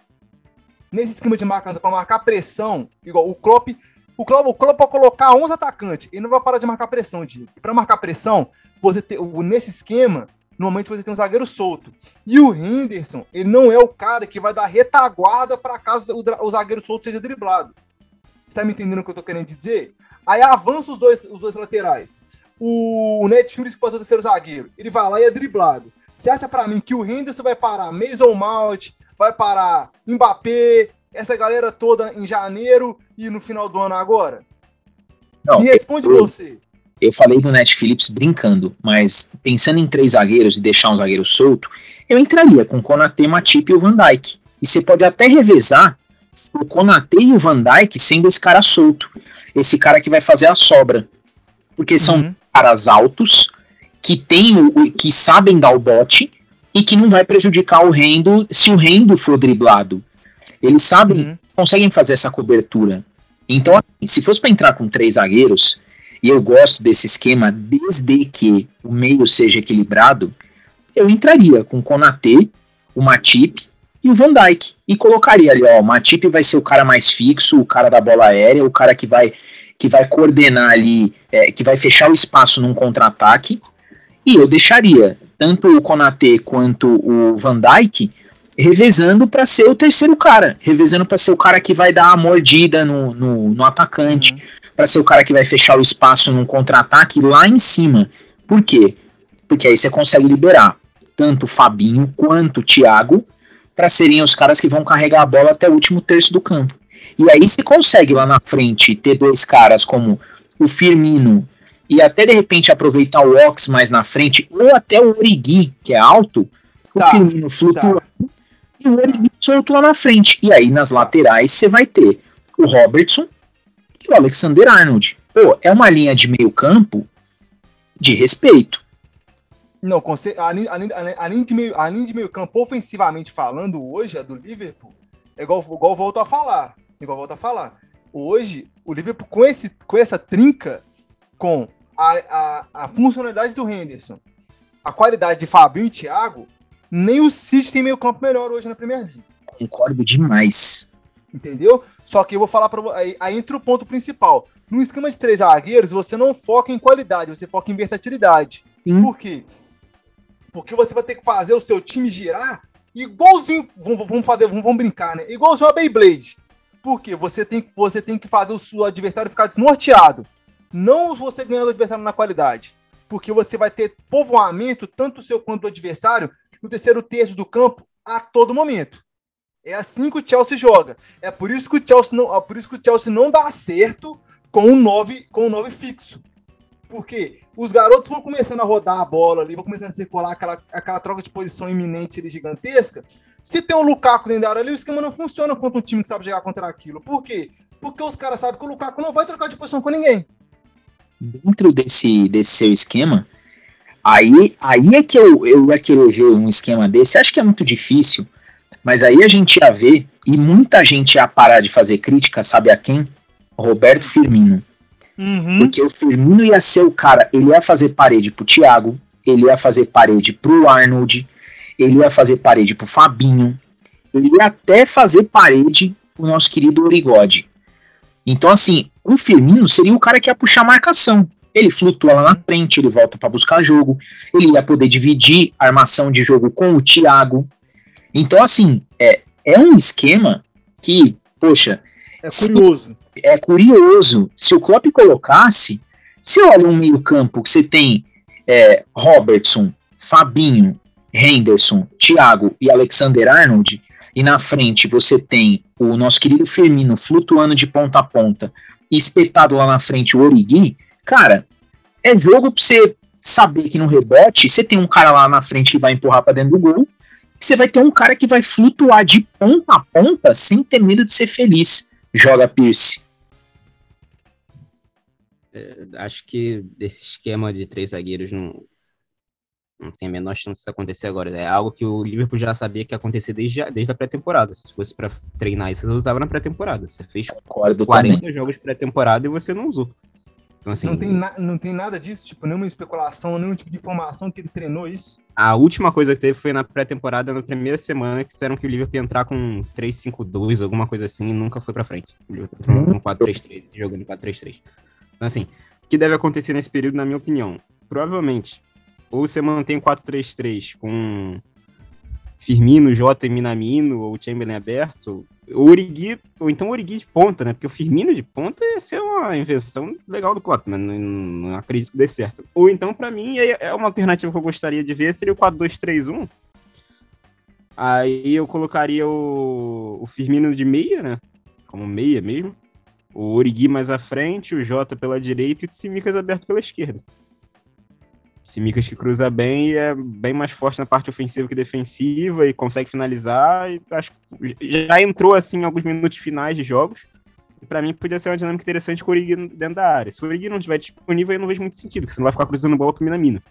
Nesse esquema de marcando para marcar pressão, igual o Klopp o Klopp, o Klopp pode colocar 11 atacantes, ele não vai parar de marcar pressão, Diego. E para marcar pressão, você ter, nesse esquema, normalmente você tem um zagueiro solto. E o Henderson, ele não é o cara que vai dar retaguarda para caso o, o, zagueiro solto seja driblado. Você tá me entendendo o que eu tô querendo dizer? Aí avança os dois, os dois laterais. O, o Netflix pode ser o terceiro zagueiro. Ele vai lá e é driblado. Você acha para mim que o Henderson vai parar Mason Mount, vai parar Mbappé, essa galera toda em janeiro e no final do ano agora? Não, Me responde eu, você. Eu falei do Net Phillips brincando, mas pensando em três zagueiros e deixar um zagueiro solto, eu entraria com o Konate, Matip e o Van Dijk. E você pode até revezar o Konate e o Van Dijk sendo esse cara solto, esse cara que vai fazer a sobra. Porque são Uhum. caras altos, que tem o, o- que sabem dar o bote e que não vai prejudicar o Rendo se o Rendo for driblado. Eles sabem, Uhum. conseguem fazer essa cobertura. Então, assim, se fosse para entrar com três zagueiros, e eu gosto desse esquema desde que o meio seja equilibrado, eu entraria com o Konate, o Matip e o Van Dijk. E colocaria ali, ó, o Matip vai ser o cara mais fixo, o cara da bola aérea, o cara que vai, que vai coordenar ali, é, que vai fechar o espaço num contra-ataque. E eu deixaria tanto o Konate quanto o Van Dijk revezando para ser o terceiro cara, revezando para ser o cara que vai dar a mordida no, no, no atacante, para ser o cara que vai fechar o espaço num contra-ataque lá em cima. Por quê? Porque aí você consegue liberar tanto o Fabinho quanto o Thiago para serem os caras que vão carregar a bola até o último terço do campo. E aí você consegue lá na frente ter dois caras como o Firmino e até de repente aproveitar o Ox mais na frente, ou até o Origi, que é alto, o Tá, Firmino flutuando e o Origi solto lá na frente. E aí nas laterais você vai ter o Robertson Alexander Arnold. Pô, é uma linha de meio campo de respeito. Não, conce- a linha, a, linha, a linha- a linha de meio, a linha de meio campo, ofensivamente falando, hoje, a do Liverpool, é igual, igual volto a falar. Igual volto a falar. Hoje, o Liverpool, com, esse, com essa trinca, com a, a, a funcionalidade do Henderson, a qualidade de Fabinho e Thiago, nem o City tem meio campo melhor hoje na Premier League. Concordo demais. Entendeu? Só que eu vou falar para aí, aí entra o ponto principal. No esquema de três zagueiros, você não foca em qualidade, você foca em versatilidade. Sim. Por quê? Porque você vai ter que fazer o seu time girar igualzinho. Vamos, vamos fazer, vamos, vamos brincar, né? Igualzinho a Beyblade. Por quê? Você tem, que- você tem que fazer o seu adversário ficar desnorteado. Não você ganhando o adversário na qualidade. Porque você vai ter povoamento, tanto seu quanto do adversário, no terceiro terço do campo a todo momento. É assim que o Chelsea joga. É por isso que o Chelsea não, é por isso que o Chelsea não dá certo com um 9, com 9 fixo. Porque os garotos vão começando a rodar a bola ali, vão começando a circular aquela, aquela troca de posição iminente ali, gigantesca. Se tem um Lukaku dentro da área ali, o esquema não funciona contra um time que sabe jogar contra aquilo. Por quê? Porque os caras sabem que o Lukaku não vai trocar de posição com ninguém. Dentro desse, desse seu esquema, aí, aí é que eu, eu ver um esquema desse. Acho que é muito difícil, mas aí a gente ia ver, e muita gente ia parar de fazer crítica, sabe a quem? Roberto Firmino. Porque o Firmino ia ser o cara, ele ia fazer parede pro Thiago, ele ia fazer parede pro Arnold, ele ia fazer parede pro Fabinho, ele ia até fazer parede pro nosso querido Origode. Então, assim, o Firmino seria o cara que ia puxar a marcação. Ele flutua lá na frente, ele volta para buscar jogo, ele ia poder dividir a armação de jogo com o Thiago. Então, assim, é, é um esquema que, poxa, É curioso. é curioso. Se o Klopp colocasse, se olha um meio campo que você tem é, Robertson, Fabinho, Henderson, Thiago e Alexander Arnold, e na frente você tem o nosso querido Firmino flutuando de ponta a ponta e espetado lá na frente o Origi, cara, é jogo pra você saber que no rebote você tem um cara lá na frente que vai empurrar pra dentro do gol, você vai ter um cara que vai flutuar de ponta a ponta sem ter medo de ser feliz. Joga Pierce. Acho que esse esquema de três zagueiros não, não tem a menor chance de acontecer agora. É algo que o Liverpool já sabia que ia acontecer desde, a- desde a pré-temporada. Se fosse pra treinar isso, você usava na pré-temporada. Você fez Concordo 40 também. jogos pré-temporada e você não usou. Então, assim, Não, tem na- não tem nada disso, tipo, nenhuma especulação, nenhum tipo de informação que ele treinou isso. a última coisa que teve foi na pré-temporada, na primeira semana, que disseram que o Liverpool ia entrar com 3-5-2, alguma coisa assim, e nunca foi pra frente. O Liverpool entrou com 4-3-3, jogando 4-3-3. Então, assim, o que deve acontecer nesse período, na minha opinião? Provavelmente, ou você mantém o 4-3-3 com Firmino, Jota e Minamino, ou Chamberlain aberto, o Origi, ou então o Origi de ponta, né? Porque o Firmino de ponta ia ser uma invenção legal do Klopp, mas não, não acredito que dê certo. Ou então, para mim, é, é uma alternativa que eu gostaria de ver, seria o 4-2-3-1. Aí eu colocaria o, o Firmino de meia, né? Como meia mesmo. O Origi mais à frente, o Jota pela direita e o Tsimikas aberto pela esquerda. Simicas que cruza bem e é bem mais forte na parte ofensiva que defensiva e consegue finalizar. E acho já entrou assim em alguns minutos finais de jogos. E para mim podia ser uma dinâmica interessante com o Origi dentro da área. Se o Origi não estiver disponível, eu não vejo muito sentido, porque você não vai ficar cruzando bola com mina mina.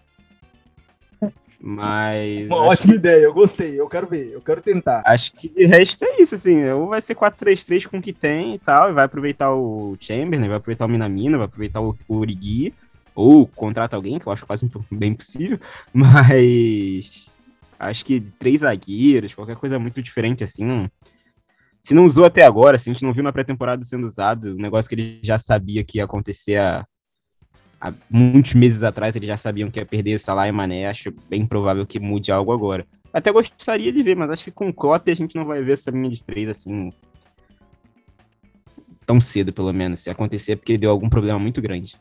Mas. Uma ótima que... ideia, eu gostei, eu quero ver, eu quero tentar. Acho que de resto é isso, assim. Ou vai ser 4-3-3 com o que tem e tal, e vai aproveitar o Chamberlain, vai aproveitar o Minamina, vai aproveitar o, o Origi ou contrata alguém, que eu acho quase *laughs* bem possível, mas acho que três zagueiros, qualquer coisa muito diferente assim, se não usou até agora, se a gente não viu na pré-temporada sendo usado, um negócio que ele já sabia que ia acontecer há, há muitos meses atrás, eles já sabiam que ia perder Salah e Mané, acho bem provável que mude algo agora. Até gostaria de ver, mas acho que com o Klopp a gente não vai ver essa linha de três assim tão cedo, pelo menos. Se acontecer, é porque deu algum problema muito grande.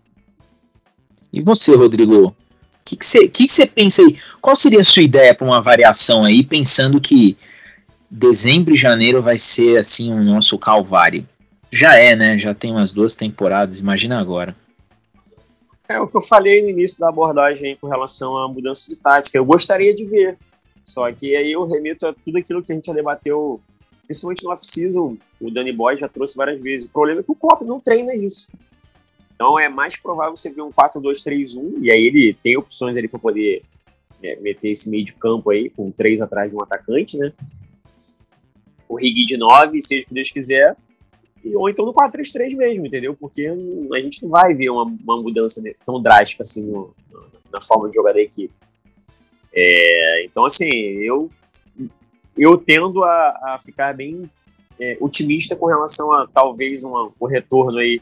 E você, Rodrigo? O que você que que pensa aí? Qual seria a sua ideia para uma variação aí, pensando que dezembro e janeiro vai ser assim o nosso calvário? Já é, né? Já tem umas duas temporadas, imagina agora. É o que eu falei no início da abordagem com relação à mudança de tática. Eu gostaria de ver. Só que aí eu remito a tudo aquilo que a gente já debateu, principalmente no off-season. O Danny Boy já trouxe várias vezes. O problema é que o Klopp não treina isso. Então é mais provável você ver um 4-2-3-1, e aí ele tem opções ali para poder né, meter esse meio de campo aí, com três atrás de um atacante, né? O Rigui de 9, seja o que Deus quiser, ou então no 4-3-3 mesmo, entendeu? Porque a gente não vai ver uma, uma mudança tão drástica assim no, na forma de jogar da equipe. É, então, assim, eu, eu tendo a, a ficar bem é, otimista com relação a talvez uma, um retorno aí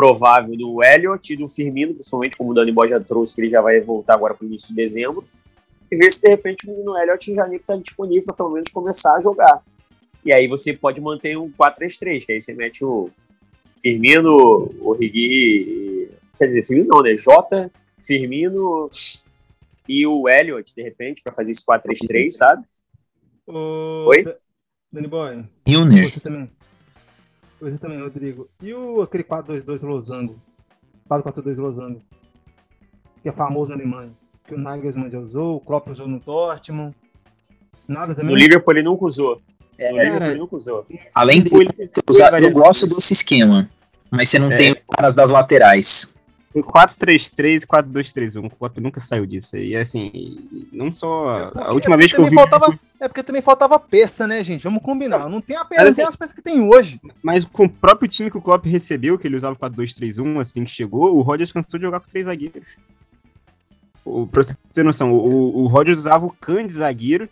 provável do Elliott e do Firmino, principalmente como o Dani Boy já trouxe, que ele já vai voltar agora para o início de dezembro, e ver se de repente o menino Elliott em janeiro está disponível para pelo menos começar a jogar. E aí você pode manter um 4-3-3, que aí você mete o Firmino, o Rigui, quer dizer, Firmino não, né? Jota, Firmino e o Elliott, de repente, para fazer esse 4-3-3, sabe? O... Oi? Dani Boy. Milner. Você também. Você também, Rodrigo. E o aquele 4-2-2 Losango? 4-4-2 Losango. Que é famoso na Alemanha. Que o Nagelsmann já usou, o Klopp usou no Dortmund. Nada também? No Liverpool ele nunca usou. É, no Liverpool ele nunca usou. Além de usar, eu gosto desse esquema. Mas você não é. tem caras das laterais. O 4-3-3 e 4-2-3-1. O Klopp nunca saiu disso. E assim, não só. É a última vez que eu vi. Faltava, é porque também faltava peça, né, gente? Vamos combinar. Não tem a peça, não tem as peças que tem hoje. Mas com o próprio time que o Klopp recebeu, que ele usava 4-2-3-1, assim que chegou, o Rodgers cansou de jogar com três zagueiros. O, pra você ter noção, o, o Rodgers usava o Khan de zagueiro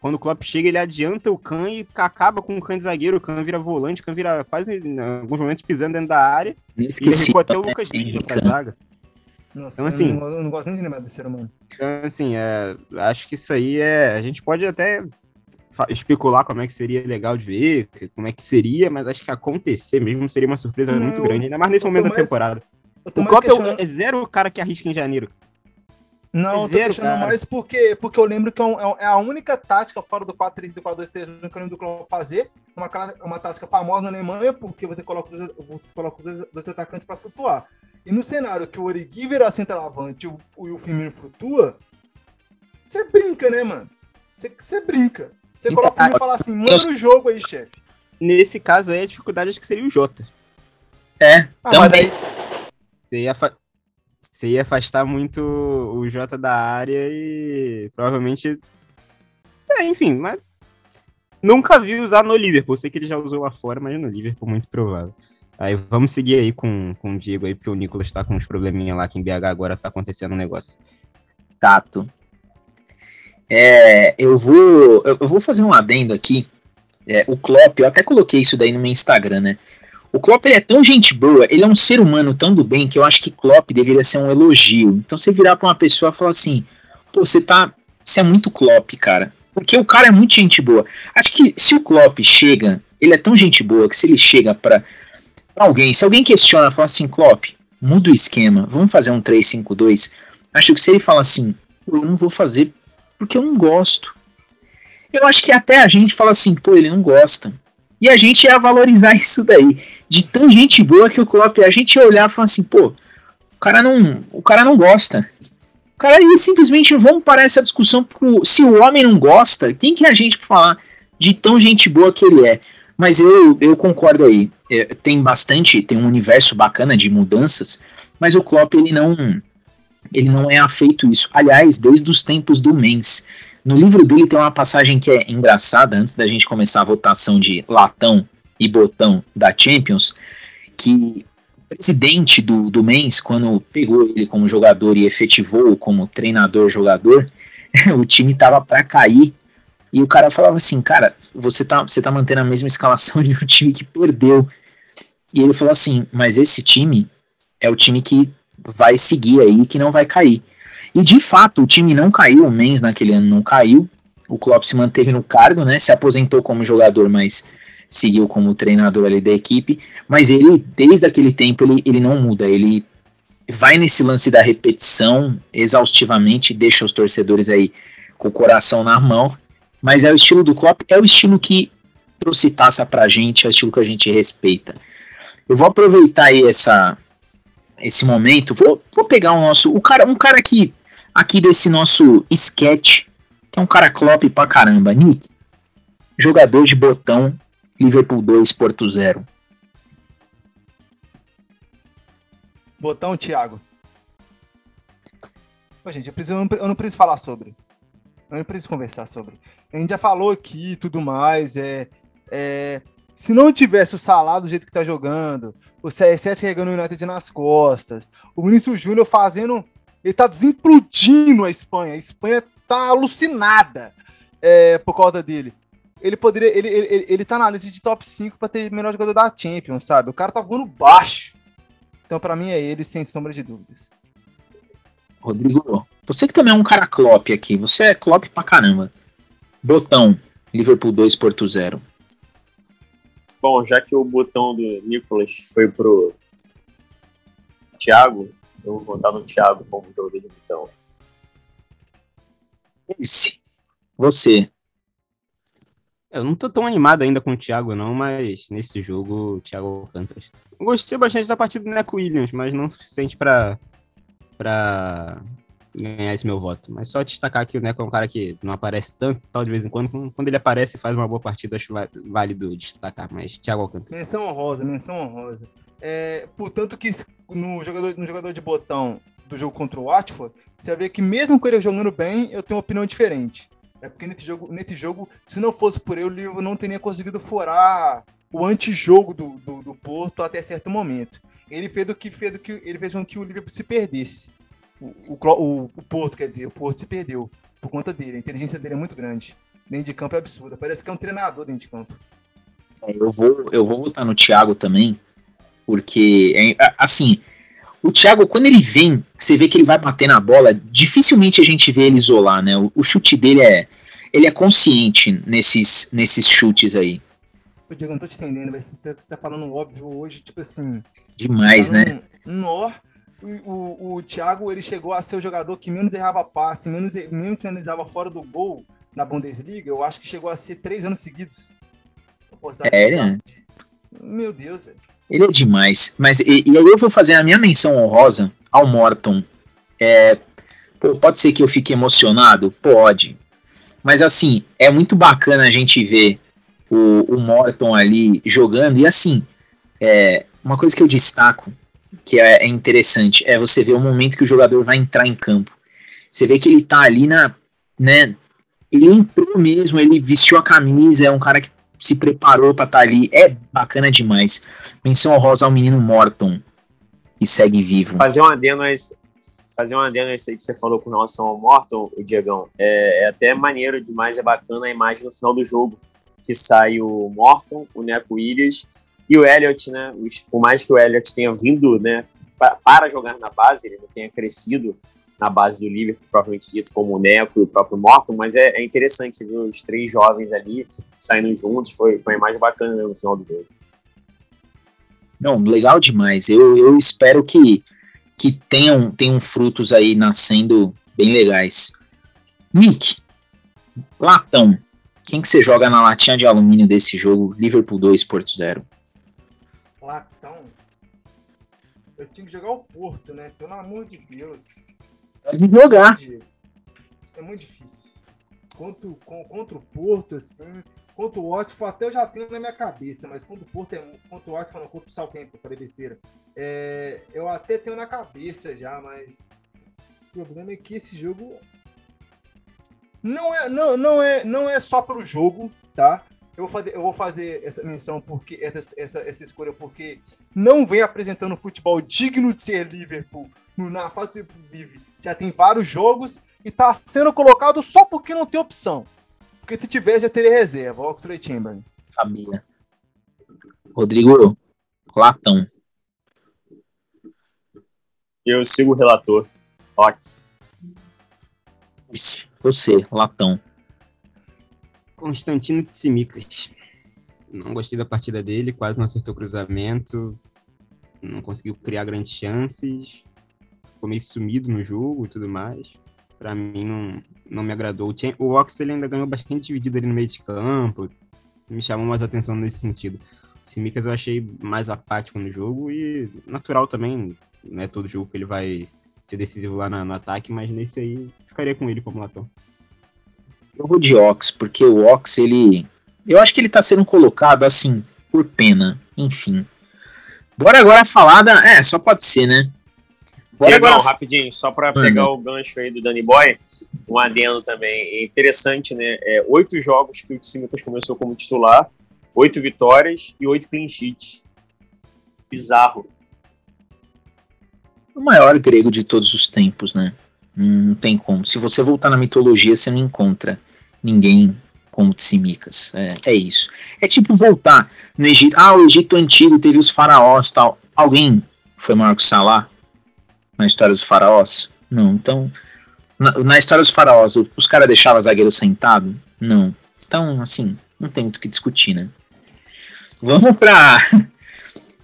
quando o Klopp chega, ele adianta o Khan e acaba com o Khan de zagueiro. O Khan vira volante, o Khan vira quase, em alguns momentos, pisando dentro da área. Esqueci, e ficou até o Lucas Lima pra zaga. Nossa, então, assim, eu não, eu não, gosto nem de lembrar desse ser humano. Então, assim, é, acho que isso aí é. A gente pode até especular como é que seria legal de ver, como é que seria, mas acho que acontecer mesmo seria uma surpresa não, muito grande, ainda mais nesse momento mais, da temporada. O Klopp é, é zero o cara que arrisca em janeiro. Não, eu tô questionando mais porque, porque eu lembro que é, é, é a única tática fora do 4-3 e 4-2-3 que eu lembro do Klopp fazer. Uma, uma tática famosa na Alemanha, porque você coloca, você coloca os dois atacantes para flutuar. E no cenário que o Origi vira centroavante e o, o Firmino flutua, você brinca, né, mano? Você brinca. Você então, coloca o Firmino e fala assim, manda o jogo aí, chefe. Nesse caso aí, a dificuldade acho que seria o Jota. É, ah, também. Você ia, você ia afastar muito o Jota da área e provavelmente. É, enfim, mas. Nunca vi usar no Liverpool. Sei que ele já usou lá fora, mas no Liverpool muito provável. Aí vamos seguir aí com, com o Diego aí, porque o Nicolas tá com uns probleminha lá que em BH agora tá acontecendo um negócio. Tato. É, eu vou eu vou fazer um adendo aqui. É, o Klopp, eu até coloquei isso daí no meu Instagram, né? O Klopp é tão gente boa, ele é um ser humano tão do bem que eu acho que Klopp deveria ser um elogio. Então você virar para uma pessoa e falar assim: "Pô, você tá, você é muito Klopp, cara". Porque o cara é muito gente boa. Acho que se o Klopp chega ele é tão gente boa que se ele chega para alguém, se alguém questiona, fala assim, Klopp, muda o esquema, vamos fazer um 3-5-2. Acho que se ele fala assim, eu não vou fazer porque eu não gosto. Eu acho que até a gente fala assim, pô, ele não gosta. E a gente ia valorizar *laughs* isso daí. De tão gente boa que o Klopp, a gente ia olhar e falar assim, pô, o cara não, o cara não gosta. O cara ia simplesmente, vamos parar essa discussão, se o homem não gosta, quem que é a gente pra falar de tão gente boa que ele é? Mas eu, eu concordo aí. É, tem bastante, tem um universo bacana de mudanças, mas o Klopp ele não ele não é afeito isso. Aliás, desde os tempos do Mens. No livro dele tem uma passagem que é engraçada, antes da gente começar a votação de latão e botão da Champions, que o presidente do, do Mens, quando pegou ele como jogador e efetivou como treinador-jogador, *laughs* o time tava para cair e o cara falava assim, cara, você tá, você tá mantendo a mesma escalação *laughs* de um time que perdeu. E ele falou assim, mas esse time é o time que vai seguir aí, que não vai cair. E de fato, o time não caiu, o Mens naquele ano não caiu. O Klopp se manteve no cargo, né? Se aposentou como jogador, mas seguiu como treinador ali da equipe. Mas ele, desde aquele tempo, ele, ele não muda. Ele vai nesse lance da repetição exaustivamente, deixa os torcedores aí com o coração na mão mas é o estilo do Klopp, é o estilo que trouxe taça pra gente, é o estilo que a gente respeita. Eu vou aproveitar aí essa, esse momento, vou, vou pegar o nosso, o cara, um cara aqui, aqui desse nosso sketch, que é um cara Klopp pra caramba, Nick, jogador de botão, Liverpool 2, Porto 0. Botão, Thiago. Pô, gente, eu, preciso, eu, não, preciso falar sobre. Eu não preciso conversar sobre. A gente já falou aqui e tudo mais. É, é, se não tivesse o Salah do jeito que tá jogando, o CR7 carregando o United nas costas, o Vinícius Júnior fazendo. Ele tá desimplodindo a Espanha. A Espanha tá alucinada é, por causa dele. Ele poderia. Ele, ele, ele tá na lista de top 5 para ter melhor jogador da Champions, sabe? O cara tá voando baixo. Então, para mim, é ele, sem sombra de dúvidas. Rodrigo, você que também é um cara Klopp aqui, você é Klopp pra caramba. Botão, Liverpool 2, Porto 0. Bom, já que o botão do Nicolas foi pro Thiago, eu vou votar no Thiago como jogador de botão. Esse. Você. Eu não tô tão animado ainda com o Thiago, não, mas nesse jogo, o Thiago Alcântara. Gostei bastante da partida do Neco Williams, mas não o suficiente para para ganhar esse meu voto. Mas só destacar que o Neco é um cara que não aparece tanto, tal de vez em quando. Quando ele aparece e faz uma boa partida, acho válido destacar. Mas Thiago Alcântara. Menção honrosa, menção honrosa. É, portanto que no jogador, no jogador de botão do jogo contra o Watford, você vai ver que mesmo com ele jogando bem, eu tenho uma opinião diferente. É porque nesse jogo, nesse jogo se não fosse por ele, o Liverpool não teria conseguido furar o antijogo do, do, do Porto até certo momento. Ele fez do que fez do que ele fez com que o Liverpool se perdesse o, o, o, Porto, quer dizer, o Porto se perdeu por conta dele. A inteligência dele é muito grande. Dentro de campo é absurda. Parece que é um treinador dentro de campo. É, eu vou, eu vou votar no Thiago também, porque, é, assim, o Thiago, quando ele vem, você vê que ele vai bater na bola, dificilmente a gente vê ele isolar, né? O, o chute dele é. Ele é consciente nesses, nesses chutes aí. O Diego, não tô te entendendo, você tá falando óbvio hoje, tipo assim. Demais, tá né? Nó o, o, Thiago ele chegou a ser o jogador que menos errava passe, menos, menos finalizava fora do gol na Bundesliga. Eu acho que chegou a ser três anos seguidos. É, né? Meu Deus, velho. Ele é demais. Mas e, e, aí eu vou fazer a minha menção honrosa ao Morton. É, pô, pode ser que eu fique emocionado? Pode. Mas assim, é muito bacana a gente ver o, o Morton ali jogando. E assim, é, uma coisa que eu destaco que é, é interessante, é você ver o momento que o jogador vai entrar em campo. Você vê que ele tá ali na, né, ele entrou mesmo, ele vestiu a camisa, é um cara que se preparou para estar tá ali, é bacana demais. Menção honrosa ao menino Morton, e segue vivo. Fazer um adendo a esse, fazer um adendo a isso aí que você falou com relação ao Morton, o Diegão, é, é, até maneiro demais, é bacana a imagem no final do jogo, que sai o Morton, o Neco Williams e o Elliott, né? Por mais que o Elliott tenha vindo, né, para jogar na base, ele não tenha crescido na base do Liverpool, propriamente dito, como o Neco e o próprio Morton, mas é, é interessante ver os três jovens ali saindo juntos, foi, foi a imagem bacana né, no final do jogo. Não, legal demais. Eu, eu espero que, que tenham, tenham frutos aí nascendo bem legais. Nick, latão. Quem que você joga na latinha de alumínio desse jogo? Liverpool 2, Porto 0. Latão. Eu tinha que jogar o Porto, né? Pelo amor de Deus. Pode jogar. É muito difícil. Contra, contra o Porto, assim, Contra o Watford, até eu já tenho na minha cabeça, mas contra o Porto é contra o Watford, não, contra o Southampton, falei besteira. É, eu até tenho na cabeça já, mas o problema é que esse jogo não é, não, não é, não é só pro jogo, tá? Eu vou fazer, eu vou fazer essa menção porque essa, essa, essa escolha porque não vem apresentando futebol digno de ser Liverpool na fase do Vive. Já tem vários jogos e tá sendo colocado só porque não tem opção. Porque se tivesse, já teria reserva. Oxley Chamberlain. Sabia. Rodrigo Latão. Eu sigo o relator. Ox. Você, Latão. Constantino Tsimikas. Não gostei da partida dele, quase não acertou cruzamento, não conseguiu criar grandes chances, ficou meio sumido no jogo e tudo mais para mim não, não me agradou. O Ox ainda ganhou bastante dividido ali no meio de campo, me chamou mais atenção nesse sentido. O Simicas eu achei mais apático no jogo e natural também, não é todo jogo que ele vai ser decisivo lá no, no ataque, mas nesse aí ficaria com ele como latão. Eu vou de Ox, porque o Ox, ele. Eu acho que ele tá sendo colocado assim, por pena, enfim. Bora agora falar da. É, só pode ser, né? Diegão, rapidinho, só para pegar o gancho aí do Danny Boy, um adendo também. É interessante, né? É, oito jogos que o Tsimikas começou como titular, oito vitórias e oito clean sheets. Bizarro. O maior grego de todos os tempos, né? Não tem como. Se você voltar na mitologia, você não encontra ninguém como Tsimikas. É, é isso. É tipo voltar no Egito. Ah, o Egito antigo teve os faraós tal. Alguém foi maior que o Salah? Na história dos faraós? Não. Então, na, na história dos faraós, os caras deixavam zagueiro sentado? Não. Então, assim, não tem muito o que discutir, né? Vamos pra. *laughs*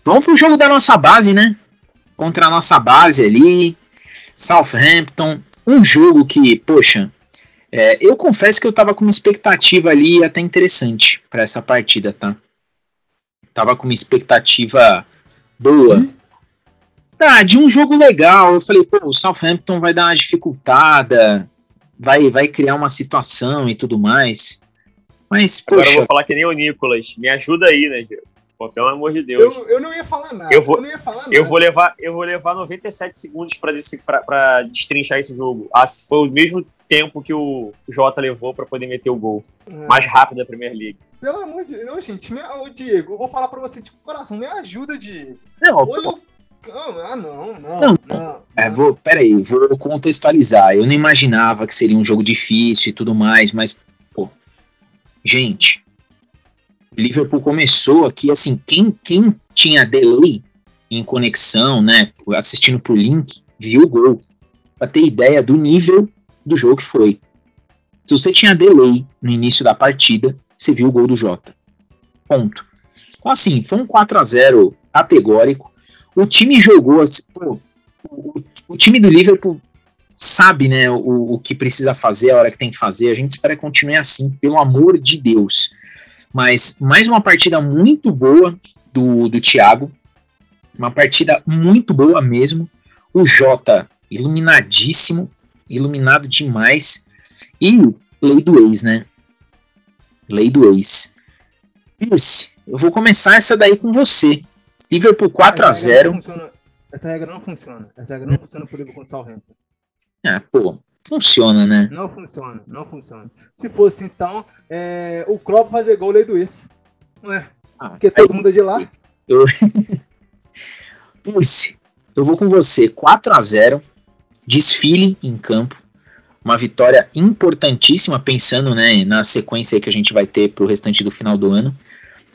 Vamos pro jogo da nossa base, né? Contra a nossa base ali. Southampton. Um jogo que, poxa, é, eu confesso que eu tava com uma expectativa ali até interessante para essa partida, tá? Tava com uma expectativa boa. Hum? Tá, de um jogo legal. Eu falei, pô, o Southampton vai dar uma dificultada, vai, vai criar uma situação e tudo mais. Mas, poxa. Agora eu vou falar que nem o Nicolas. Me ajuda aí, né, Diego? Pô, pelo amor de Deus. Eu, eu não ia falar nada. Eu vou, eu falar nada. Eu vou levar, eu vou levar 97 segundos para decifrar, para destrinchar esse jogo. Ah, foi o mesmo tempo que o Jota levou para poder meter o gol. É. Mais rápido da Premier League. Pelo amor de Deus, gente, me, o Diego, eu vou falar para você de coração, me ajuda, Diego. Não, Olha ah, não, não. Não, não, É, vou, peraí, vou contextualizar. Eu não imaginava que seria um jogo difícil e tudo mais, mas, pô, gente, Liverpool começou aqui, assim, quem, quem tinha delay em conexão, né, assistindo por link, viu o gol, pra ter ideia do nível do jogo que foi. Se você tinha delay no início da partida, você viu o gol do Jota. Ponto. Então, assim, foi um 4 a 0 categórico. O time jogou assim, pô, o, o, time do Liverpool sabe, né, o, o que precisa fazer, a hora que tem que fazer. A gente espera que continue assim, pelo amor de Deus. Mas mais uma partida muito boa do, do Thiago. Uma partida muito boa mesmo. O Jota, iluminadíssimo, iluminado demais. E lei do ex, né? Lei do ex. Pierce, eu vou começar essa daí com você. Liverpool 4 a 0 Essa regra não funciona. Essa regra não funciona por Liverpool contra o Southampton. Ah, pô, funciona, né? Não funciona, não funciona. Se fosse então, é, o Klopp fazer gol lei do isso. Não é? Ah, Porque todo mundo é de lá. Eu... *laughs* Puxa, eu vou com você. 4 a 0 desfile em campo. Uma vitória importantíssima, pensando né, na sequência que a gente vai ter para o restante do final do ano.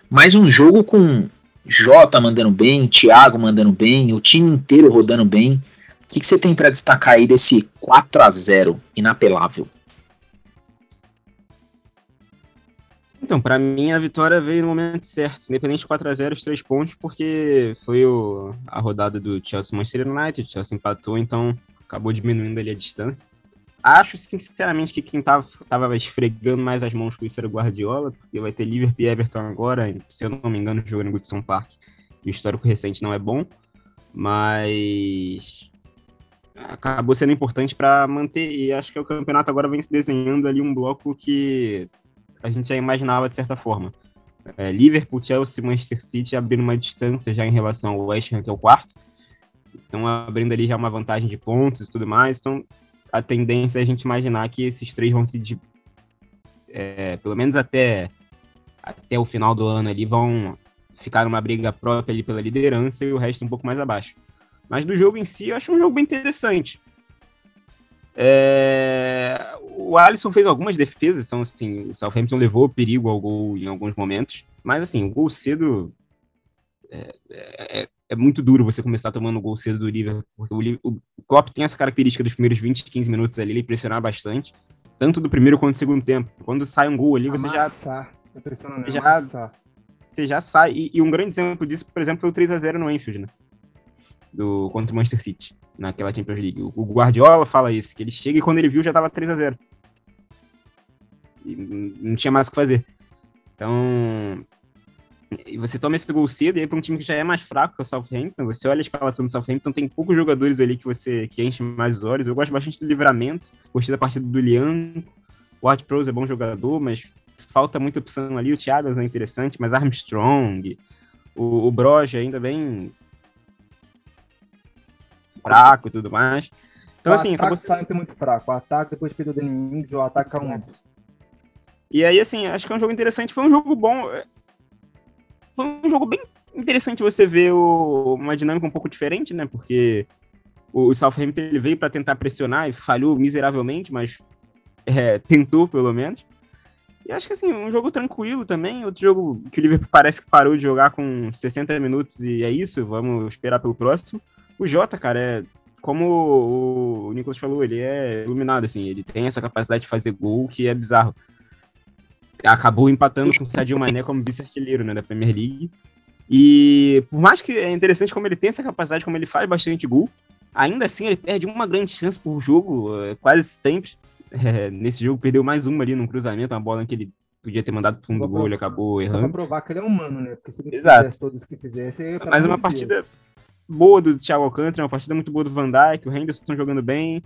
Mais um jogo com Jota mandando bem, Thiago mandando bem, o time inteiro rodando bem. O que, que você tem para destacar aí desse 4 a 0 inapelável? Então, para mim a vitória veio no momento certo, independente de 4x0, os três pontos, porque foi o, a rodada do Chelsea Manchester United, o Chelsea empatou, então acabou diminuindo ali a distância. Acho, sinceramente, que quem tava, tava esfregando mais as mãos com isso era o Guardiola, porque vai ter Liverpool e Everton agora, se eu não me engano, jogando no Goodson Park, o histórico recente não é bom, mas acabou sendo importante para manter, e acho que o campeonato agora vem se desenhando ali um bloco que a gente já imaginava de certa forma. É, Liverpool, Chelsea, Manchester City abrindo uma distância já em relação ao West Ham, que é o quarto. Então, abrindo ali já uma vantagem de pontos e tudo mais. Então, a tendência é a gente imaginar que esses três vão se. É, pelo menos até, até o final do ano ali, vão ficar numa briga própria ali pela liderança e o resto um pouco mais abaixo. Mas do jogo em si, eu acho um jogo bem interessante. É... O Alisson fez algumas defesas, então, assim, o Southampton levou perigo ao gol em alguns momentos, mas assim, o gol cedo é, é, é muito duro você começar tomando gol cedo do Liverpool, porque o, o Klopp tem essa característica dos primeiros 20, 15 minutos ali, ele pressionar bastante, tanto do primeiro quanto do segundo tempo. Quando sai um gol ali, você Amassar. já... Você já, você já sai, e, e, um grande exemplo disso, por exemplo, foi o 3x0 no Enfield, né? Do, contra o Manchester City naquela Champions League. O Guardiola fala isso, que ele chega e quando ele viu já tava 3 a 0 e Não tinha mais o que fazer. Então, e você toma esse gol cedo e aí para um time que já é mais fraco que o Southampton, você olha a escalação do Southampton, tem poucos jogadores ali que você que enchem mais os olhos. Eu gosto bastante do livramento, gostei da partida do Lian. O Art Prose é bom jogador, mas falta muita opção ali. O Thiago é interessante, mas Armstrong, o, o Broja ainda bem fraco e tudo mais. Então, o assim, ataque acabou... sempre muito fraco. O ataque, depois que o Danny Ings, o ataque caiu muito. E aí, assim, acho que é um jogo interessante. Foi um jogo bom. Foi um jogo bem interessante você ver o... uma dinâmica um pouco diferente, né? Porque o Southampton ele veio para tentar pressionar e falhou miseravelmente, mas é, *laughs* tentou pelo menos. E acho que assim, um jogo tranquilo também, outro jogo que o Liverpool parece que parou de jogar com 60 minutos e é isso, vamos esperar pelo próximo. O Jota, cara, é. Como o Nicolas falou, ele é iluminado, assim, ele tem essa capacidade de fazer gol que é bizarro. Acabou empatando com o Sadio Mané como vice-artilheiro né, da Premier League. E por mais que é interessante como ele tem essa capacidade, como ele faz bastante gol, ainda assim ele perde uma grande chance por jogo, é, quase sempre. *laughs* É, nesse jogo perdeu mais uma ali num cruzamento, uma bola que ele podia ter mandado pro fundo do gol, ele acabou errando. Só pra provar que ele é humano, né? Porque se ele Exato. fizesse todos que fizesse... Mas uma partida, Deus boa do Thiago Alcântara, uma partida muito boa do Van Dijk, o Henderson jogando bem,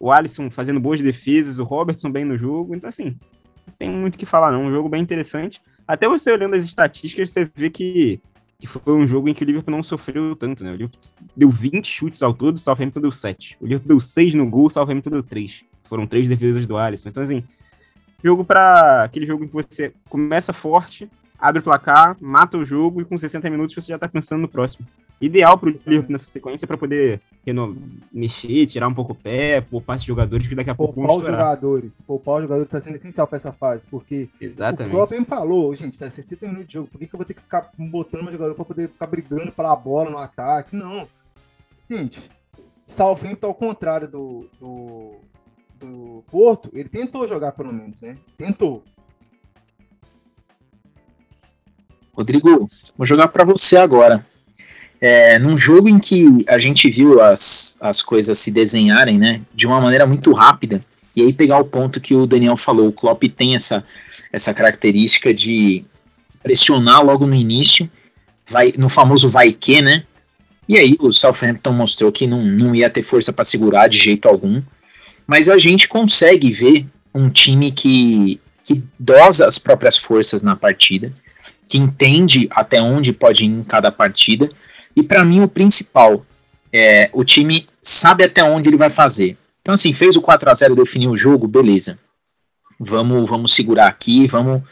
o Alisson fazendo boas defesas, o Robertson bem no jogo. Então, assim, tem muito o que falar, não. Um jogo bem interessante. Até você olhando as estatísticas, você vê que, que foi um jogo em que o Liverpool não sofreu tanto, né? O Liverpool deu 20 chutes ao todo, o Southampton deu 7. O Liverpool deu 6 no gol, o Southampton deu 3. Foram três defesas do Alisson. Então, assim, jogo para aquele jogo em que você começa forte, abre o placar, mata o jogo e com 60 minutos você já tá pensando no próximo ideal para o Liverpool nessa sequência para poder mexer, tirar um pouco o pé, poupar esses jogadores que daqui a pouco poupar os jogadores, poupar os jogadores está sendo essencial para essa fase, porque Exatamente. o próprio me falou, gente, tá 60 minutos de jogo, por que, que eu vou ter que ficar botando meu jogador para poder ficar brigando pela bola no ataque? Não. Gente, Southampton ao contrário do, do, do Porto, ele tentou jogar pelo menos, né? Tentou. Rodrigo, vou jogar para você agora é, num jogo em que a gente viu as, as coisas se desenharem, né, de uma maneira muito rápida, e aí pegar o ponto que o Daniel falou, o Klopp tem essa, essa característica de pressionar logo no início, vai no famoso vai que, né, e aí o Southampton mostrou que não, não ia ter força para segurar de jeito algum, mas a gente consegue ver um time que, que dosa as próprias forças na partida, que entende até onde pode ir em cada partida, e para mim o principal é o time sabe até onde ele vai fazer. Então assim, fez o 4 a 0 definiu o jogo, beleza. Vamos, vamos segurar aqui, vamos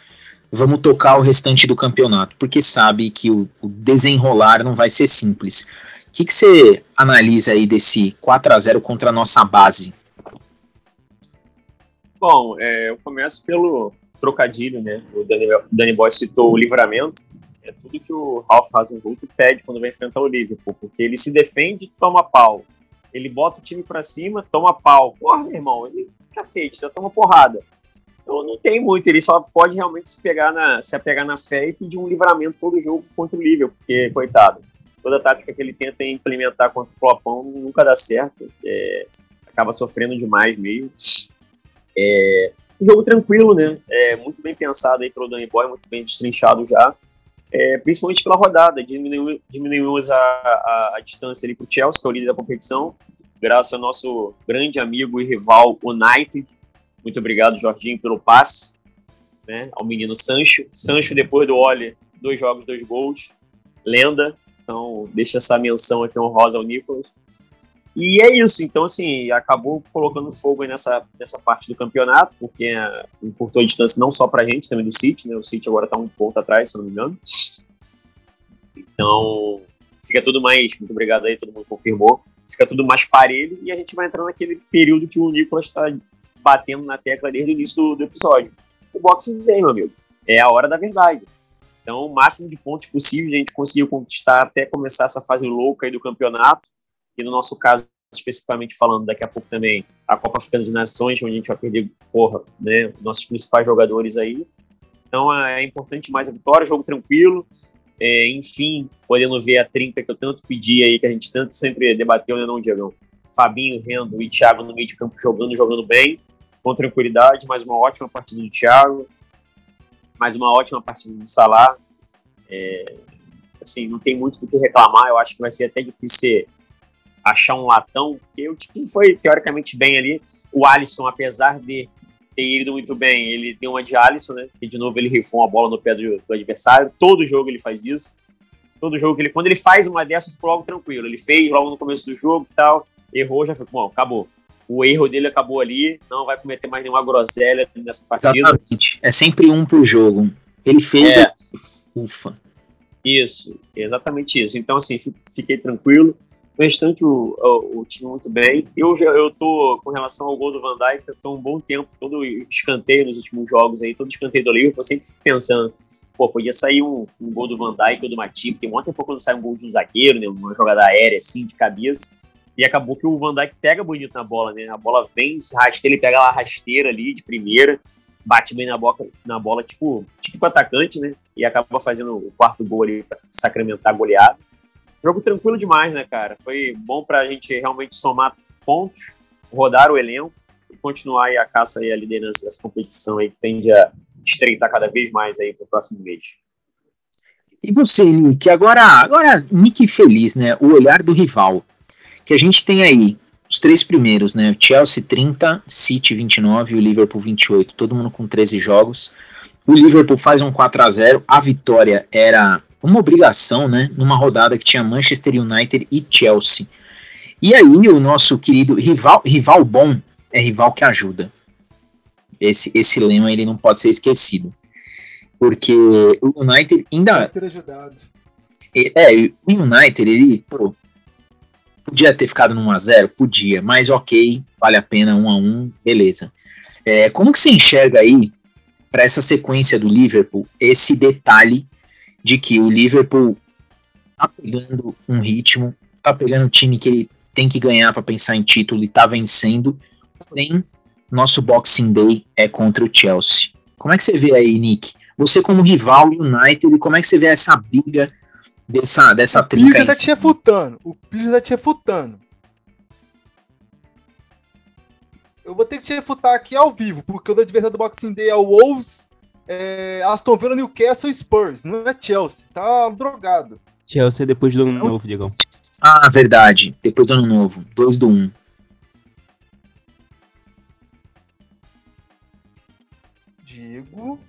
vamos tocar o restante do campeonato, porque sabe que o, o desenrolar não vai ser simples. O que, você analisa aí desse 4 a 0 contra a nossa base? Bom, é, eu começo pelo trocadilho, né? O Dani, Dani Boy citou o livramento é tudo que o Ralph Hasenhut pede quando vai enfrentar o Liverpool, porque ele se defende, toma pau. Ele bota o time para cima, toma pau. Porra, meu irmão, ele, cacete, já toma porrada. Então não tem muito, ele só pode realmente se pegar na, se apegar na fé e pedir um livramento todo jogo contra o Liverpool, porque, coitado, toda tática que ele tenta implementar contra o Flopão nunca dá certo, é, acaba sofrendo demais mesmo. É, um jogo tranquilo, né? É, muito bem pensado aí pelo Danny Boy, muito bem destrinchado já, é, principalmente pela rodada, diminuiu, diminuímos a, a, a distância ali para o Chelsea, que é o líder da competição, graças ao nosso grande amigo e rival United, muito obrigado, Jorginho, pelo passe. Né, ao menino Sancho. Sancho, depois do Oli, dois jogos, dois gols. Lenda. Então, deixa essa menção aqui honrosa ao Nicolas. E é isso. Então, assim, acabou colocando fogo nessa, nessa parte do campeonato, porque uh, encurtou a distância não só pra gente, também do City, né? O City agora tá um ponto atrás, se não me engano. Então, fica tudo mais. Muito obrigado aí, todo mundo confirmou fica tudo mais parelho e a gente vai entrar naquele período que o Nicolas está batendo na tecla desde o início do, do, episódio. O Boxing Day, meu amigo, é a hora da verdade. Então, o máximo de pontos possível a gente conseguiu conquistar até começar essa fase louca aí do campeonato. E no nosso caso, especificamente falando, daqui a pouco também a Copa Africana de Nações, onde a gente vai perder, porra, né, nossos principais jogadores aí. Então é importante mais a vitória, jogo tranquilo é, enfim, podendo ver a trinca que eu tanto pedi aí, que a gente tanto sempre debateu, né, não, Diagão? Fabinho, Rendo e Thiago no meio de campo jogando, jogando bem, com tranquilidade, mais uma ótima partida do Thiago, mais uma ótima partida do Salah. É, assim, não tem muito do que reclamar, eu acho que vai ser até difícil achar um latão, porque o time foi teoricamente bem ali. O Alisson, apesar de ter ido muito bem. Ele deu uma de Alisson, né? Que de novo ele rifou uma bola no pé do, do, adversário. Todo jogo ele faz isso. Todo jogo que ele. Quando ele faz uma dessas, ficou logo tranquilo. Ele fez logo no começo do jogo e tal. Errou, já ficou, bom, acabou. O erro dele acabou ali. Não vai cometer mais nenhuma groselha nessa partida. Exatamente. É sempre um pro jogo. Ele fez. É. Ufa. Isso, exatamente isso. Então, assim, fiquei tranquilo. O restante, o, o, o, time muito bem. Eu, eu tô, com relação ao gol do Van Dijk, eu tô um bom tempo, todo escanteio nos últimos jogos aí, todo escanteio do Liverpool, eu sempre pensando, pô, podia sair um, um gol do Van Dijk ou do Matip, tem muito tempo quando sai um gol de um zagueiro, né, uma jogada aérea assim, de cabeça, e acabou que o Van Dijk pega bonito na bola, né, a bola vem, rasteira, ele pega a rasteira ali de primeira, bate bem na, boca, na bola, tipo, tipo atacante, né, e acaba fazendo o quarto gol ali pra sacramentar a goleada. Jogo tranquilo demais, né, cara? Foi bom pra gente realmente somar pontos, rodar o elenco e continuar aí a caça e a liderança dessa competição aí que tende a estreitar cada vez mais aí pro próximo mês. E você, Nick, agora, agora, Nick feliz, né? O olhar do rival. Que a gente tem aí os três primeiros, né? Chelsea 30, City 29 e o Liverpool 28. Todo mundo com 13 jogos. O Liverpool faz um 4 a 0 A vitória era uma obrigação, né, numa rodada que tinha Manchester United e Chelsea. E aí o nosso querido rival, rival bom é rival que ajuda. Esse, esse lema ele não pode ser esquecido. Porque o United ainda. É, o United, ele pô, podia ter ficado no 1x0? Podia, mas ok, vale a pena 1x1, beleza. É, como que você enxerga aí, para essa sequência do Liverpool, esse detalhe de que o Liverpool tá pegando um ritmo, tá pegando o time que ele tem que ganhar para pensar em título e tá vencendo. Porém, nosso Boxing Day é contra o Chelsea. Como é que você vê aí, Nick? Você como rival United, como é que você vê essa briga dessa, dessa trinca? O Pires tá te refutando. O Pires tá te refutando. Eu vou ter que te refutar aqui ao vivo, porque o adversário do Boxing Day é o Wolves é, Aston Villa, Newcastle e Spurs. Não é Chelsea. Tá drogado. Chelsea depois do ano novo, Diegão. Ah, verdade. Depois do ano novo. 2 do 1. Um. Diego.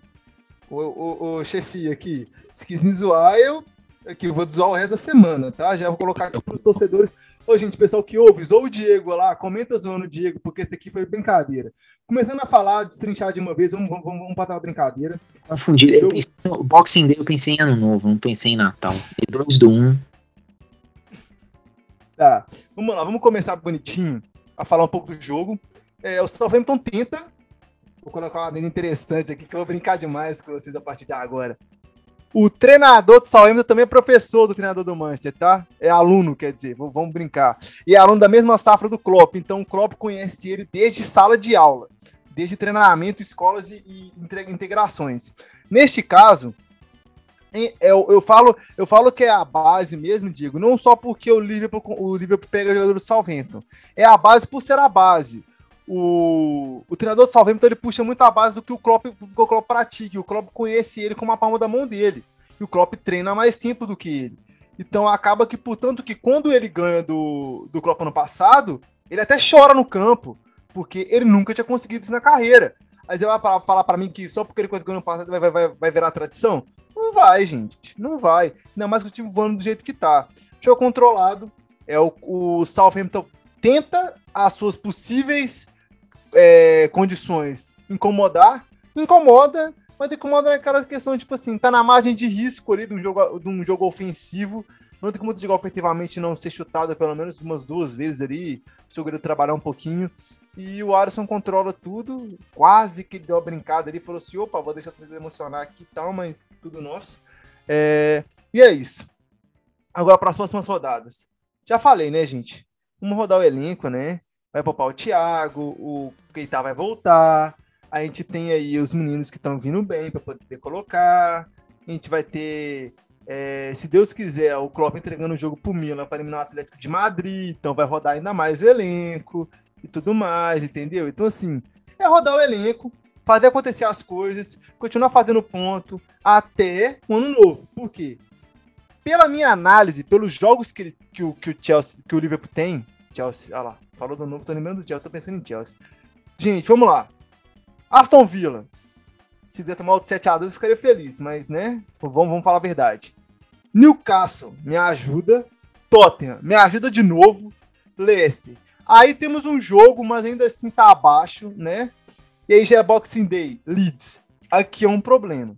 Ô, ô, ô chefia aqui. Se quis me zoar, eu aqui, eu vou zoar o resto da semana, tá? Já vou colocar aqui para os torcedores Ô, gente, pessoal que ouve, zoa o Diego lá, comenta zoando o Diego, porque esse aqui foi brincadeira. Começando a falar, destrinchar de uma vez, vamos, vamos, vamos para a brincadeira. Confundi. Eu pensei, no Boxing Day eu pensei em Ano Novo, não pensei em Natal. E 2 do 1. Um. Tá, vamos lá, vamos começar bonitinho a falar um pouco do jogo. É, o Southampton tenta. Vou colocar uma linha interessante aqui que eu vou brincar demais com vocês a partir de agora. O treinador do Southampton também é professor do treinador do Manchester, tá? É aluno, quer dizer, vamos brincar. E é aluno da mesma safra do Klopp, então o Klopp conhece ele desde sala de aula. desde treinamento, escolas e, e integrações. Neste caso, eu, eu, falo, eu falo que é a base mesmo, digo, não só porque o Liverpool, o Liverpool pega jogador do Southampton, é a base por ser a base. O, o treinador do Southampton ele puxa muito a base do que o Klopp, o Klopp pratica, o Klopp conhece ele como a palma da mão dele, e o Klopp treina mais tempo do que ele. Então acaba que, portanto, que quando ele ganha do, do Klopp ano passado, ele até chora no campo, porque ele nunca tinha conseguido isso na carreira. Aí você vai falar para mim que só porque ele conseguiu ano passado vai, vai, vai virar tradição? Não vai, gente. Não vai. Ainda mais que o time voando do jeito que tá. Jogo controlado. É o, o Southampton tenta as suas possíveis é, condições incomodar. Incomoda, mas incomoda aquela questão, tipo assim, tá na margem de risco ali de um jogo, de um jogo ofensivo. Não tem como jogar ofensivamente não ser chutado pelo menos umas duas vezes ali. Se o goleiro trabalhar um pouquinho. E o Alisson controla tudo, quase que deu uma brincada ali, falou assim, opa, vou deixar tudo emocionar aqui e tal, mas tudo nosso. É... E é isso. Agora para as próximas rodadas. Já falei, né, gente? Vamos rodar o elenco, né? Vai poupar o Thiago, o Keita vai voltar. A gente tem aí os meninos que estão vindo bem para poder colocar. A gente vai ter, é, se Deus quiser, o Klopp entregando o jogo para o Milan para eliminar o Atlético de Madrid. Então vai rodar ainda mais o elenco e tudo mais, entendeu? Então, assim, é rodar o elenco, fazer acontecer as coisas, continuar fazendo ponto até o ano novo. Por quê? Pela minha análise, pelos jogos que, que, que o Chelsea, que o Liverpool tem, Chelsea, olha lá, falou do novo, tô lembrando do Chelsea, tô pensando em Chelsea. Gente, vamos lá. Aston Villa. Se quiser tomar o 7x2, eu ficaria feliz, mas, né, vamos, vamos falar a verdade. Newcastle, me ajuda. Tottenham, me ajuda de novo. Leicester, Aí temos um jogo, mas ainda assim tá abaixo, né? E aí já é Boxing Day, Leeds. Aqui é um problema.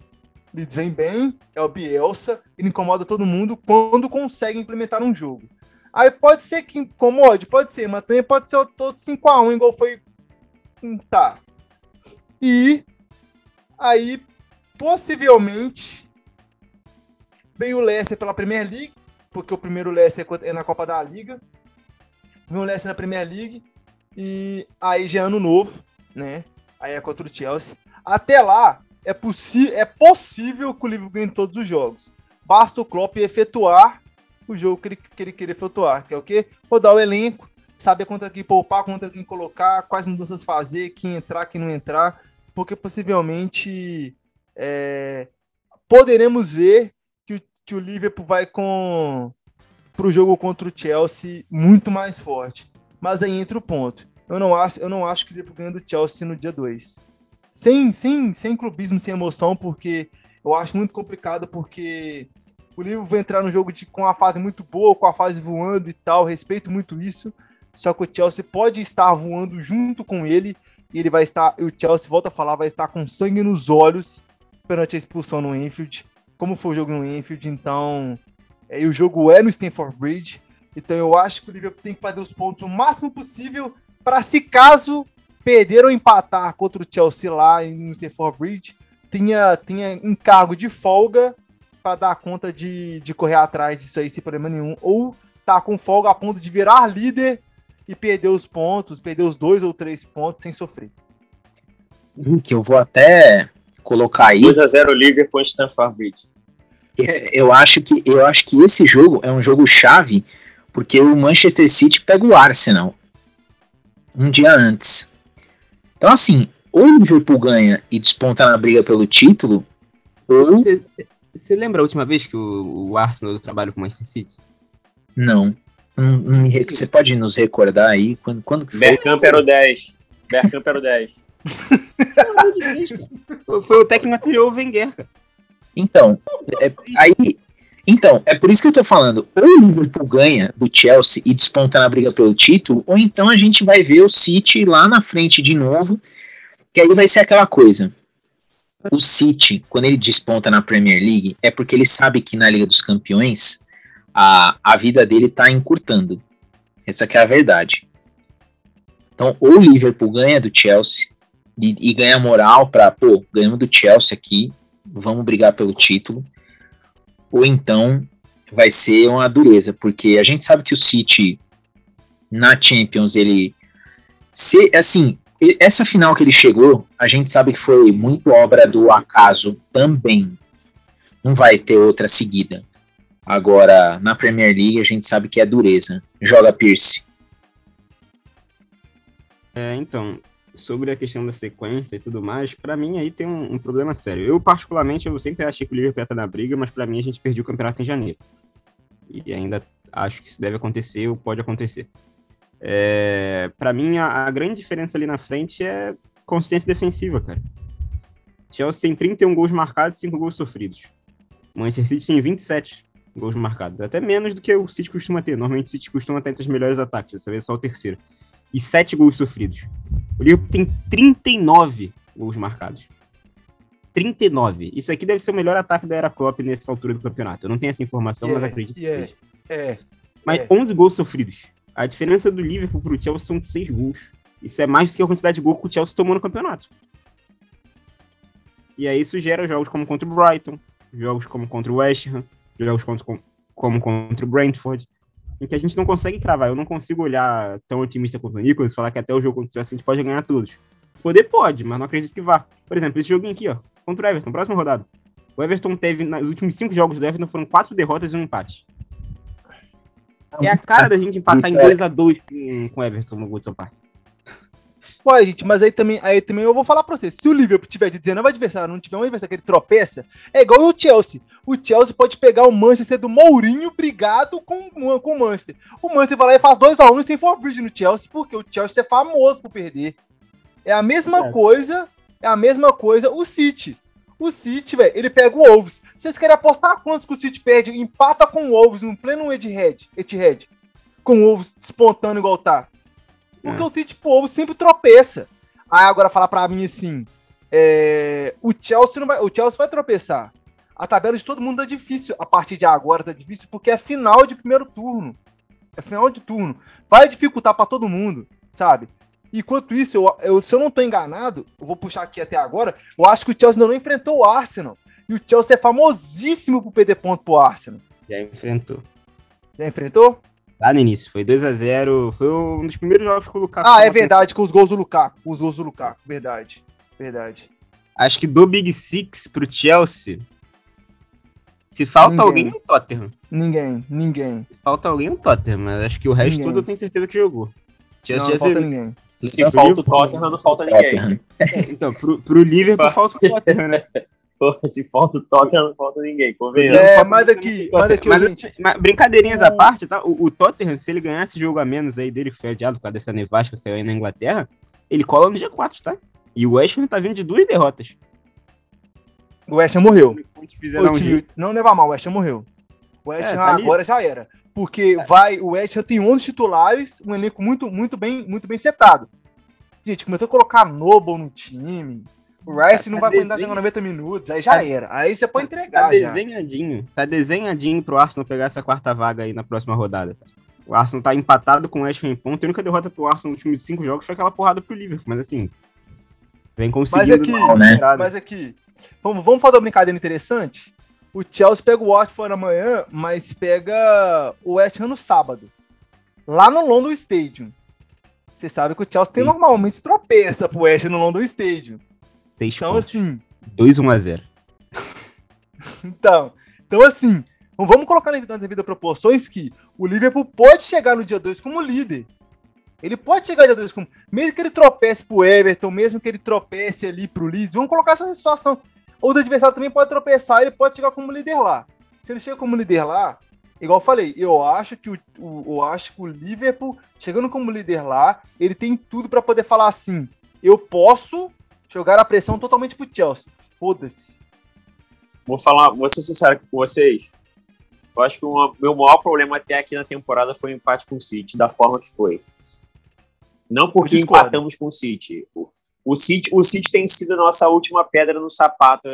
Leeds vem bem, é o Bielsa, ele incomoda todo mundo quando consegue implementar um jogo. Aí pode ser que incomode, pode ser, mas também pode ser todo 5x1, igual foi. Tá. E aí, possivelmente, vem o Leicester pela Premier League, porque o primeiro Leicester é na Copa da Liga vem o Leicester na Premier League e aí já é ano novo, né? Aí é contra o Chelsea. Até lá, é, é possível que o Liverpool ganhe todos os jogos. Basta o Klopp efetuar o jogo que ele, que ele quer efetuar, que é o quê? Rodar o elenco, saber contra quem poupar, contra quem colocar, quais mudanças fazer, quem entrar, quem não entrar, porque possivelmente é, poderemos ver que o, que o Liverpool vai com para o jogo contra o Chelsea muito mais forte. Mas aí entra o ponto. Eu não acho, eu não acho que ele ganha do Chelsea no dia 2. Sem, sem, sem clubismo, sem emoção, porque eu acho muito complicado, porque o Liverpool vai entrar no jogo de, com a fase muito boa, com a fase voando e tal, respeito muito isso. Só que o Chelsea pode estar voando junto com ele e ele vai estar, e o Chelsea, volta a falar, vai estar com sangue nos olhos perante a expulsão no Enfield, como foi o jogo no Enfield, então é, e o jogo é no Stamford Bridge. Então eu acho que o Liverpool tem que fazer os pontos o máximo possível para se caso perder ou empatar contra o Chelsea lá no Stamford Bridge, tenha, tenha encargo de folga para dar conta de, de correr atrás disso aí sem problema nenhum. Ou tá com folga a ponto de virar líder e perder os pontos, perder os dois ou três pontos sem sofrer. Que eu vou até colocar aí. 2x0 Liverpool em Stamford Bridge. Eu acho que eu acho que esse jogo é um jogo chave porque o Manchester City pega o Arsenal um dia antes. Então assim, ou o Liverpool ganha e desponta na briga pelo título, ou você, lembra a última vez que o, o Arsenal trabalhou com o Manchester City? Não. não, não você pode nos recordar aí quando quando que foi? Bergkamp era o 10. Bergkamp era o 10. foi o técnico anterior, o Wenger, cara. Então, é, aí, então, é por isso que eu tô falando. Ou o Liverpool ganha do Chelsea e desponta na briga pelo título, ou então a gente vai ver o City lá na frente de novo, que aí vai ser aquela coisa. O City, quando ele desponta na Premier League, é porque ele sabe que na Liga dos Campeões a, a vida dele tá encurtando. Essa é a verdade. Então, ou o Liverpool ganha do Chelsea e, e ganha moral para, pô, ganhamos do Chelsea aqui, vamos brigar pelo título, ou então vai ser uma dureza, porque a gente sabe que o City na Champions, ele se assim, essa final que ele chegou, a gente sabe que foi muito obra do acaso também. Não vai ter outra seguida. Agora, na Premier League, a gente sabe que é dureza. Joga Pierce. É, então, sobre a questão da sequência e tudo mais, para mim aí tem um, um, problema sério. Eu, particularmente, eu sempre achei que o Liverpool ia na briga, mas para mim a gente perdeu o campeonato em janeiro. E ainda acho que isso deve acontecer ou pode acontecer. É, para mim, a, a, grande diferença ali na frente é consistência defensiva, cara. Chelsea tem 31 gols marcados e 5 gols sofridos. Manchester City tem 27 gols marcados. Até menos do que o City costuma ter. Normalmente o City costuma ter entre os melhores ataques. Dessa vez é só o terceiro. E 7 gols sofridos. O Liverpool tem 39 gols marcados. 39. Isso aqui deve ser o melhor ataque da era Klopp nessa altura do campeonato. Eu não tenho essa informação, yeah, mas acredito yeah, que seja. É, mas é. 11 gols sofridos. A diferença do Liverpool pro Chelsea são 6 gols. Isso é mais do que a quantidade de gols que o Chelsea tomou no campeonato. E aí isso gera jogos como contra o Brighton, jogos como contra o West Ham, jogos contra, como contra o Brentford, em que a gente não consegue cravar. Eu não consigo olhar tão otimista quanto o Nicolas e falar que até o jogo contra o Chelsea a gente pode ganhar todos. Poder pode, mas não acredito que vá. Por exemplo, esse joguinho aqui, ó, contra o Everton, próxima rodada. O Everton teve, nos últimos cinco jogos do Everton, foram quatro derrotas e um empate. É a cara da gente empatar em 2x2 com, com o Everton no Goodson Park. Pô, gente, mas aí também, aí também eu vou falar pra você. Se o Liverpool tiver de 19 adversário, não tiver um adversário que ele tropeça, é igual o Chelsea. O Chelsea pode pegar o Manchester do Mourinho brigado com, com o Manchester. O Manchester vai lá e faz 2x1 e tem Forbridge no Chelsea, porque o Chelsea é famoso por perder. É a mesma é. coisa, é a mesma coisa o City. O City, velho, ele pega o Wolves. Vocês querem apostar quantos que o City perde? Empata com o Wolves no pleno Etihad, Etihad com o Wolves despontando igual tá. Porque é. o City, pô, o Wolves sempre tropeça. Aí agora falar pra mim assim, é, o Chelsea não vai, o Chelsea vai tropeçar. A tabela de todo mundo tá difícil. A partir de agora tá difícil porque é final de primeiro turno. É final de turno. Vai dificultar para todo mundo, sabe? Enquanto isso, eu, eu, se eu não estou enganado, eu vou puxar aqui até agora, eu acho que o Chelsea não enfrentou o Arsenal. E o Chelsea é famosíssimo por perder ponto pro Arsenal. Já enfrentou. Já enfrentou? Lá no início, foi 2 a 0 Foi um dos primeiros jogos com o Lukaku. Ah, é verdade, com os gols do Lukaku. Com os gols do Lukaku, verdade. Verdade. Acho que do Big Six pro Chelsea, se falta ninguém. alguém no Tottenham. Ninguém, ninguém. Se falta alguém no Tottenham, mas acho que o resto ninguém. tudo eu tenho certeza que jogou. Chelsea não, não falta ninguém. Se falta o Tottenham, não falta ninguém. então, pro, pro Liverpool falta o Tottenham, né? Se falta o Tottenham, não falta ninguém. É, mas daqui, mas daqui, mas, gente. Mas, brincadeirinhas à parte, tá? O, o, Tottenham, se ele ganhar esse jogo a menos aí dele, que foi adiado por causa dessa nevasca que caiu aí na Inglaterra, ele cola no G4, tá? E o West Ham tá vindo de duas derrotas. O West Ham morreu. O time, não leva mal, o West Ham morreu. O West é, Ham tá agora já era porque é. vai o West Ham tem 11 titulares, um elenco muito, muito bem, muito bem setado. Gente, começou a colocar Noble no time. O Rice tá, não vai desenho... aguentar jogar 90 minutos, aí já tá, era. Aí você pode entregar tá desenhadinho, já. Tá desenhadinho pro Arsenal pegar essa quarta vaga aí na próxima rodada. O Arsenal tá empatado com o West Ham em ponto. A única derrota pro Arsenal nos últimos cinco jogos foi aquela porrada pro Liverpool, mas assim, vem conseguindo. Mas aqui, mal, né? mas aqui, vamos, vamos fazer uma brincadeira interessante? O Chelsea pega o Watford amanhã, mas pega o West Ham no sábado. Lá no London Stadium. Você sabe que o Chelsea tem normalmente tropeça pro West no London Stadium. Seis então, pontos. assim. 2 1 a 0 *laughs* Então, então assim, vamos colocar nas devidas proporções que o Liverpool pode chegar no dia 2 como líder. Ele pode chegar no dia 2 como. Mesmo que ele tropece pro Everton, mesmo que ele tropece ali pro Leeds, vamos colocar essa situação o adversário também pode tropeçar, ele pode chegar como líder lá. Se ele chega como líder lá, igual eu falei, eu acho que o, o eu acho que o Liverpool, chegando como líder lá, ele tem tudo para poder falar assim: eu posso jogar a pressão totalmente pro Chelsea. Foda-se. Vou falar, vou ser sincero com vocês. Eu acho que o meu maior problema até aqui na temporada foi o empate com o City, da forma que foi. Não porque empatamos com o City. O City, o City tem sido a nossa última pedra no sapato,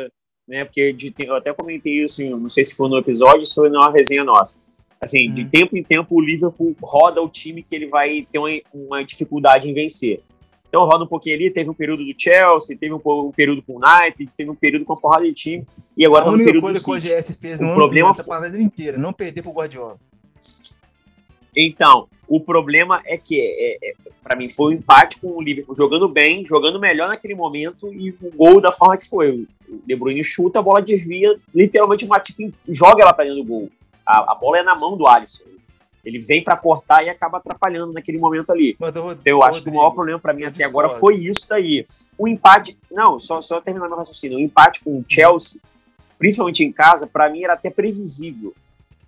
né? Porque de, eu até comentei isso, não sei se foi no episódio, se foi numa resenha nossa. Assim, hum. de tempo em tempo o Liverpool roda o time que ele vai ter uma, uma, dificuldade em vencer. Então roda um pouquinho ali, teve um período do Chelsea, teve um, um período com o United, teve um período com a porrada de time, e agora tá no período coisa do City. que o GS fez o problema foi... inteira, não perder pro Guardiola. Então, o problema é que, é, é, para mim, foi um empate com o Liverpool jogando bem, jogando melhor naquele momento e o gol da forma que foi. O De Bruyne chuta, a bola desvia, literalmente o Matip joga ela para dentro do gol. A, a, bola é na mão do Alisson. Ele vem para cortar e acaba atrapalhando naquele momento ali. Mas, então, eu acho que o maior problema para mim até agora foi isso daí. O empate, não, só, só terminar meu raciocínio. O empate com o Chelsea, principalmente em casa, para mim era até previsível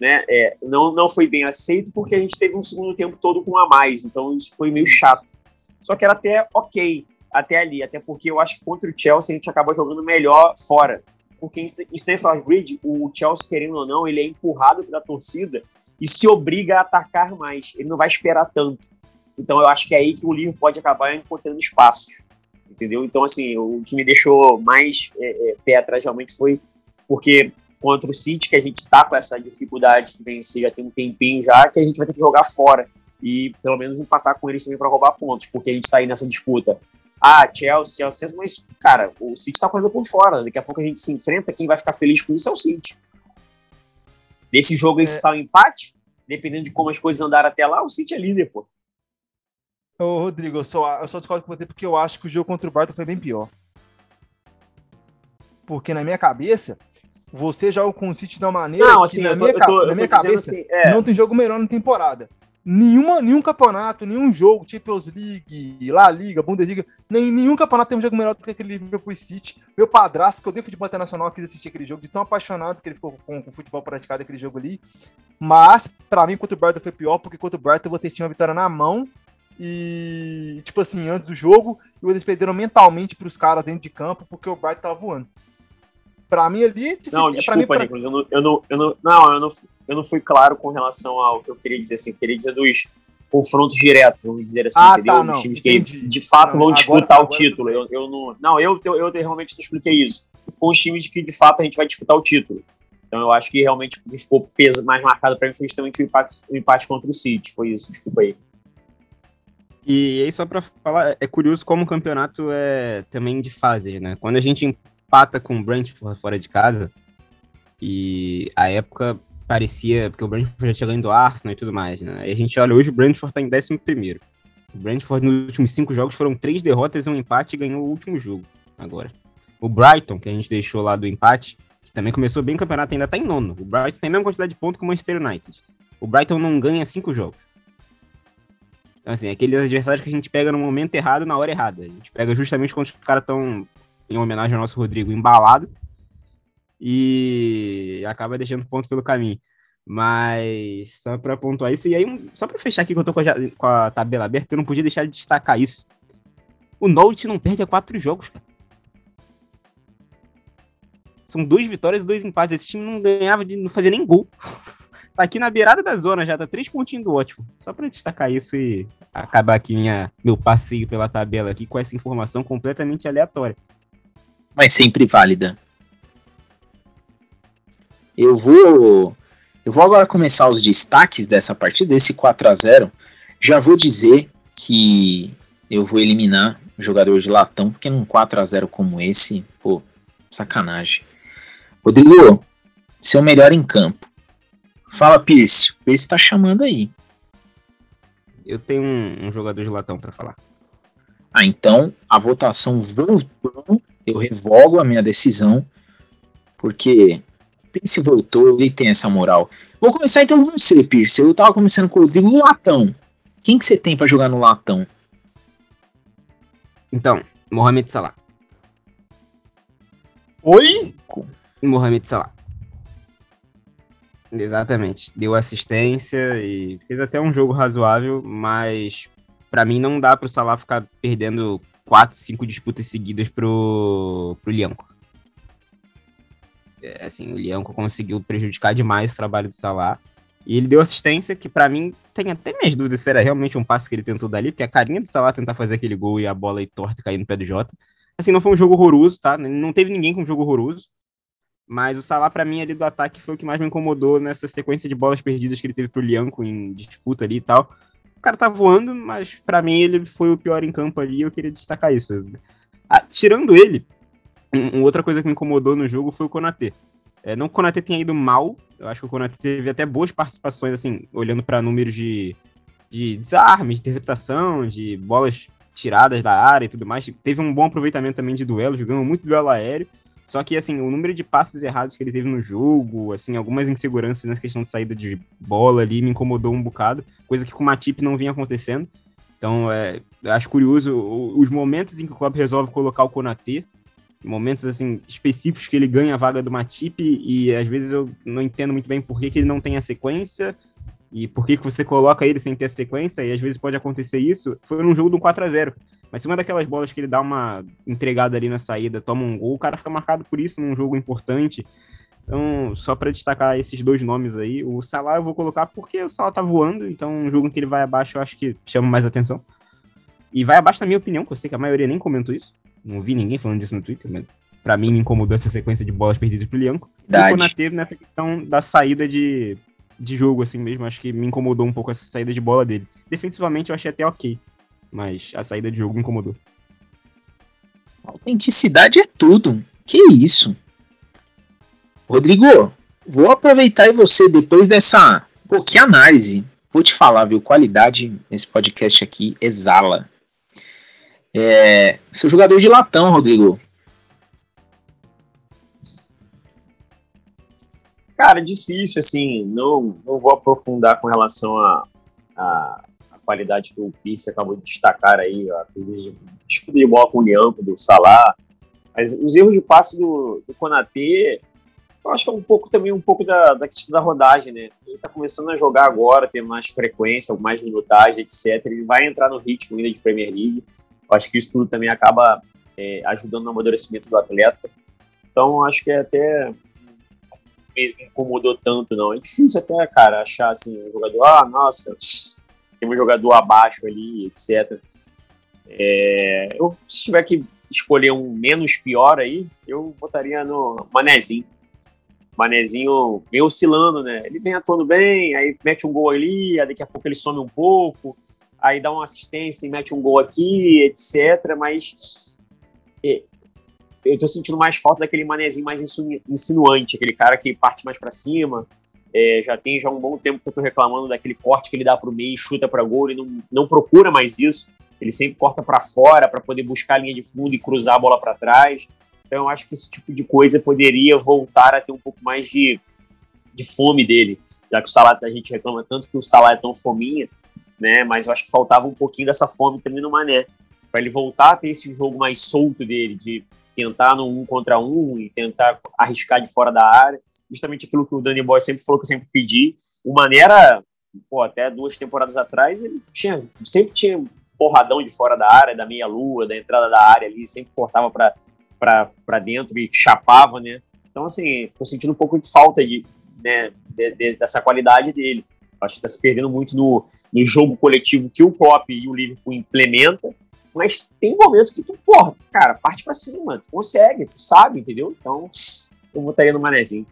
né, é, não, não foi bem aceito porque a gente teve um segundo tempo todo com a mais, então isso foi meio chato. Só que era até ok, até ali, até porque eu acho que contra o Chelsea a gente acaba jogando melhor fora. Porque em Stamford Bridge, o Chelsea, querendo ou não, ele é empurrado pela torcida e se obriga a atacar mais. Ele não vai esperar tanto. Então eu acho que é aí que o Liverpool pode acabar encontrando espaços. Entendeu? Então, assim, o que me deixou mais é, é, pé atrás realmente foi porque contra o City, que a gente está com essa dificuldade de vencer já tem um tempinho já, que a gente vai ter que jogar fora e pelo menos empatar com eles também para roubar pontos, porque a gente está aí nessa disputa. Ah, Chelsea, Chelsea, mas, cara, o City está correndo por fora. Daqui a pouco a gente se enfrenta, quem vai ficar feliz com isso é o City. Desse jogo, esse é. sai um empate, dependendo de como as coisas andaram até lá, o City é líder, pô. Ô, Rodrigo, eu só, eu só discordo com você porque eu acho que o jogo contra o Barton foi bem pior. Porque na minha cabeça, você joga com o City de uma maneira não, assim, na eu minha, tô, tô, na minha cabeça assim, é. não tem jogo melhor na temporada. Nenhuma, nenhum campeonato, nenhum jogo, Champions League, La Liga, Bundesliga, nem, nenhum campeonato tem um jogo melhor do que aquele Liverpool City. Meu padrasto, que eu dei futebol internacional, quis assistir aquele jogo, de tão apaixonado que ele ficou com, com o futebol praticado aquele jogo ali. Mas, para mim, contra o Brighton foi pior, porque contra o Brighton vocês tinham a vitória na mão e, tipo assim, antes do jogo, e eles perderam mentalmente pros caras dentro de campo, porque o Brighton tava voando. Pra mim ali. Não, desculpa, mim, pra... Nicolas, eu não, eu, não, eu, não, não, eu, não, eu não fui claro com relação ao que eu queria dizer assim. Eu queria dizer dos confrontos diretos, vamos dizer assim, ah, entendeu? Tá, não, times entendi. que de fato não, vão disputar agora, o título. Eu, eu não, não eu, eu, eu realmente te expliquei isso. Com os times que de fato a gente vai disputar o título. Então eu acho que realmente o que ficou peso mais marcado para mim foi justamente o empate, o empate contra o City. Foi isso, desculpa aí. E aí, só para falar, é curioso como o campeonato é também de fases, né? Quando a gente empata com o Brentford fora de casa, e a época parecia, porque o Brentford já tinha ganho do Arsenal e tudo mais, né? E a gente olha hoje, o Brentford tá em 11 primeiro. O Brentford nos últimos cinco jogos foram três derrotas um empate e ganhou o último jogo agora. O Brighton, que a gente deixou lá do empate, que também começou bem o campeonato, ainda tá em nono. O Brighton tem a mesma quantidade de pontos que o Manchester United. O Brighton não ganha cinco jogos. Então, assim, é aqueles adversários que a gente pega no momento errado, na hora errada. A gente pega justamente quando os caras estão, em homenagem ao nosso Rodrigo, embalado e acaba deixando ponto pelo caminho. Mas só para pontuar isso, e aí, só para fechar aqui que eu tô com a, com a, tabela aberta, eu não podia deixar de destacar isso. O Norwich não perde a quatro jogos, cara. São duas vitórias e dois empates. Esse time não ganhava de não fazer nem gol. *laughs* tá aqui na beirada da zona já, tá três pontinhos do ótimo. Só para destacar isso e acabar aqui minha, meu passeio pela tabela aqui com essa informação completamente aleatória. Mas sempre válida. Eu vou eu vou agora começar os destaques dessa partida, desse 4 a 0 Já vou dizer que eu vou eliminar o jogador de latão, porque num 4 a 0 como esse, pô, sacanagem. Rodrigo, seu melhor em campo. Fala, Pierce. O Pierce tá chamando aí. Eu tenho um, um jogador de latão para falar. Ah, então a votação voltou. Eu revogo a minha decisão, porque Pierce voltou, ele tem essa moral. Vou começar então com você, Pierce. Eu tava começando com o Rodrigo Latão. Quem que você tem para jogar no Latão? Então, Mohamed Salah. Oi? Mohamed Salah. Exatamente. Deu assistência e fez até um jogo razoável, mas para mim não dá pro Salah ficar perdendo 4, 5 disputas seguidas pro, pro Lianco. É, assim, o Lianco conseguiu prejudicar demais o trabalho do Salah. E ele deu assistência que, para mim, tem até minhas dúvidas se era realmente um passe que ele tentou dali, porque a carinha do Salah tentar fazer aquele gol e a bola aí torta cair no pé do Jota. Assim, não foi um jogo horroroso, tá? Não teve ninguém com um jogo horroroso. Mas o Salah, para mim, ali do ataque foi o que mais me incomodou nessa sequência de bolas perdidas que ele teve pro Lianco em disputa ali e tal. Cara tá voando, mas para mim ele foi o pior em campo ali eu queria destacar isso. Ah, tirando ele, um, outra coisa que me incomodou no jogo foi o Konatê. É, não que o Konatê tenha ido mal, eu acho que o Konatê teve até boas participações, assim, olhando para números de, de desarme, de interceptação, de bolas tiradas da área e tudo mais. Teve um bom aproveitamento também de duelo, jogando muito duelo aéreo. Só que, assim, o número de passes errados que ele teve no jogo, assim, algumas inseguranças na questão de saída de bola ali me incomodou um bocado, coisa que com o Matip não vinha acontecendo. Então, é, acho curioso os momentos em que o Klopp resolve colocar o Konatê, momentos, assim, específicos que ele ganha a vaga do Matip e às vezes eu não entendo muito bem por que, que ele não tem a sequência e por que, que você coloca ele sem ter a sequência e às vezes pode acontecer isso. Foi num jogo de um 4 a 0 mas se uma daquelas bolas que ele dá uma entregada ali na saída, toma um gol, o cara fica marcado por isso num jogo importante. Então, só para destacar esses dois nomes aí, o Salah eu vou colocar porque o Salah tá voando, então um jogo em que ele vai abaixo eu acho que chama mais atenção. E vai abaixo na minha opinião, que eu sei que a maioria nem comentou isso. Não vi ninguém falando disso no Twitter, mas pra mim me incomodou essa sequência de bolas perdidas pro Lianco. E o Konaté nessa questão da saída de, de jogo, assim mesmo, acho que me incomodou um pouco essa saída de bola dele. Defensivamente eu achei até ok mas a saída de jogo me incomodou. Autenticidade é tudo. Que isso? Rodrigo, vou aproveitar e você, depois dessa. Pô, que análise. Vou te falar, viu? Qualidade nesse podcast aqui exala. É, seu jogador de latão, Rodrigo. Cara, difícil, assim. Não, não vou aprofundar com relação a, a qualidade que o Pierce acabou de destacar aí, a disputa de bola com o Lianco, do Salah, mas os erros de passe do, do Konatê, eu acho que é um pouco também um pouco da, da questão da rodagem, né? Ele tá começando a jogar agora, ter mais frequência, mais minutagem, etc. Ele vai entrar no ritmo ainda de Premier League. Eu acho que isso tudo também acaba é, ajudando no amadurecimento do atleta. Então, acho que é até me incomodou tanto, não. É difícil até, cara, achar assim, um jogador, ah, nossa, tem um jogador abaixo ali, etc. É, eu, se tiver que escolher um menos pior aí, eu botaria no Manezinho. Manezinho vem oscilando, né? Ele vem atuando bem, aí mete um gol ali, aí daqui a pouco ele some um pouco, aí dá uma assistência e mete um gol aqui, etc. Mas é, eu tô sentindo mais falta daquele manezinho mais insinuante, aquele cara que parte mais para cima, é, já tem já um bom tempo que eu estou reclamando daquele corte que ele dá para o meio, chuta para gol, ele não, não procura mais isso. Ele sempre corta para fora para poder buscar a linha de fundo e cruzar a bola para trás. Então eu acho que esse tipo de coisa poderia voltar a ter um pouco mais de, de fome dele, já que o Salah a gente reclama tanto que o Salah é tão fominha, né? Mas eu acho que faltava um pouquinho dessa fome também no Mané, para ele voltar a ter esse jogo mais solto dele, de tentar no um contra um e tentar arriscar de fora da área justamente aquilo que o Danny Boy sempre falou que eu sempre pedi. O Maneira, pô, até duas temporadas atrás, ele tinha, sempre tinha porradão de fora da área, da meia-lua, da entrada da área ali, sempre cortava para dentro e chapava, né? Então, assim, tô sentindo um pouco de falta de, né, de, de, dessa qualidade dele. Acho que tá se perdendo muito no, no jogo coletivo que o Klopp e o Liverpool implementa, mas tem momentos que tu, porra, cara, parte pra cima, tu consegue, tu sabe, entendeu? Então, eu votaria no Manezinho.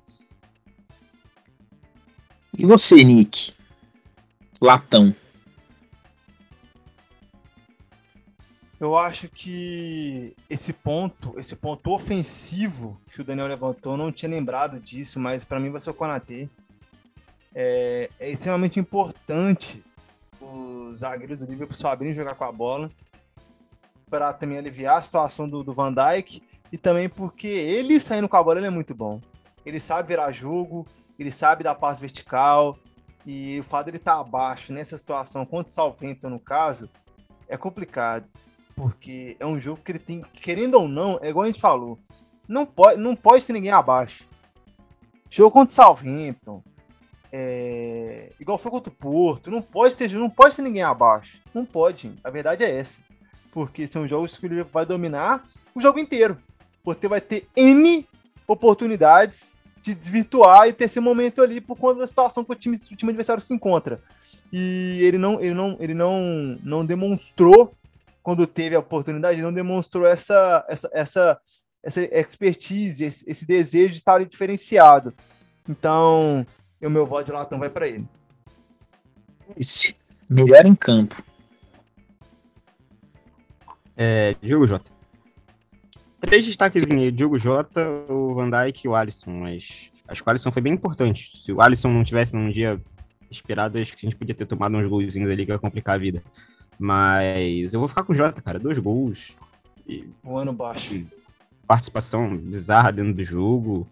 E você, Nick? Latão. Eu acho que esse ponto, esse ponto ofensivo que o Daniel levantou, não tinha lembrado disso, mas para mim vai ser o Konatê. É, é, extremamente importante os zagueiros do Liverpool saberem jogar com a bola para também aliviar a situação do, do Van Dijk e também porque ele saindo com a bola ele é muito bom. Ele sabe virar jogo, ele sabe dar passe vertical, e o fato dele estar tá abaixo nessa situação contra o Salvento, no caso, é complicado, porque é um jogo que ele tem, querendo ou não, é igual a gente falou, não pode, não pode ter ninguém abaixo. Jogo contra o Southampton, é, igual foi contra o Porto, não pode ter, não pode ter ninguém abaixo, não pode. A verdade é essa, porque são jogos que ele vai dominar o jogo inteiro. Você vai ter N oportunidades de desvirtuar e ter esse momento ali por conta da situação que o time, o time adversário se encontra. E ele não, ele não, ele não, não demonstrou quando teve a oportunidade, não demonstrou essa, essa, essa, essa expertise, esse, esse desejo de estar diferenciado. Então, o meu voto de latão vai para ele. Esse melhor em campo. É, Diogo Jota. Três destaques em Diogo Jota, o Van Dijk e o Alisson, mas acho que o Alisson foi bem importante. Se o Alisson não tivesse num dia inspirado, acho que a gente podia ter tomado uns golzinhos ali que ia complicar a vida. Mas eu vou ficar com o Jota, cara. Dois gols. E, ano baixo. Participação bizarra dentro do jogo.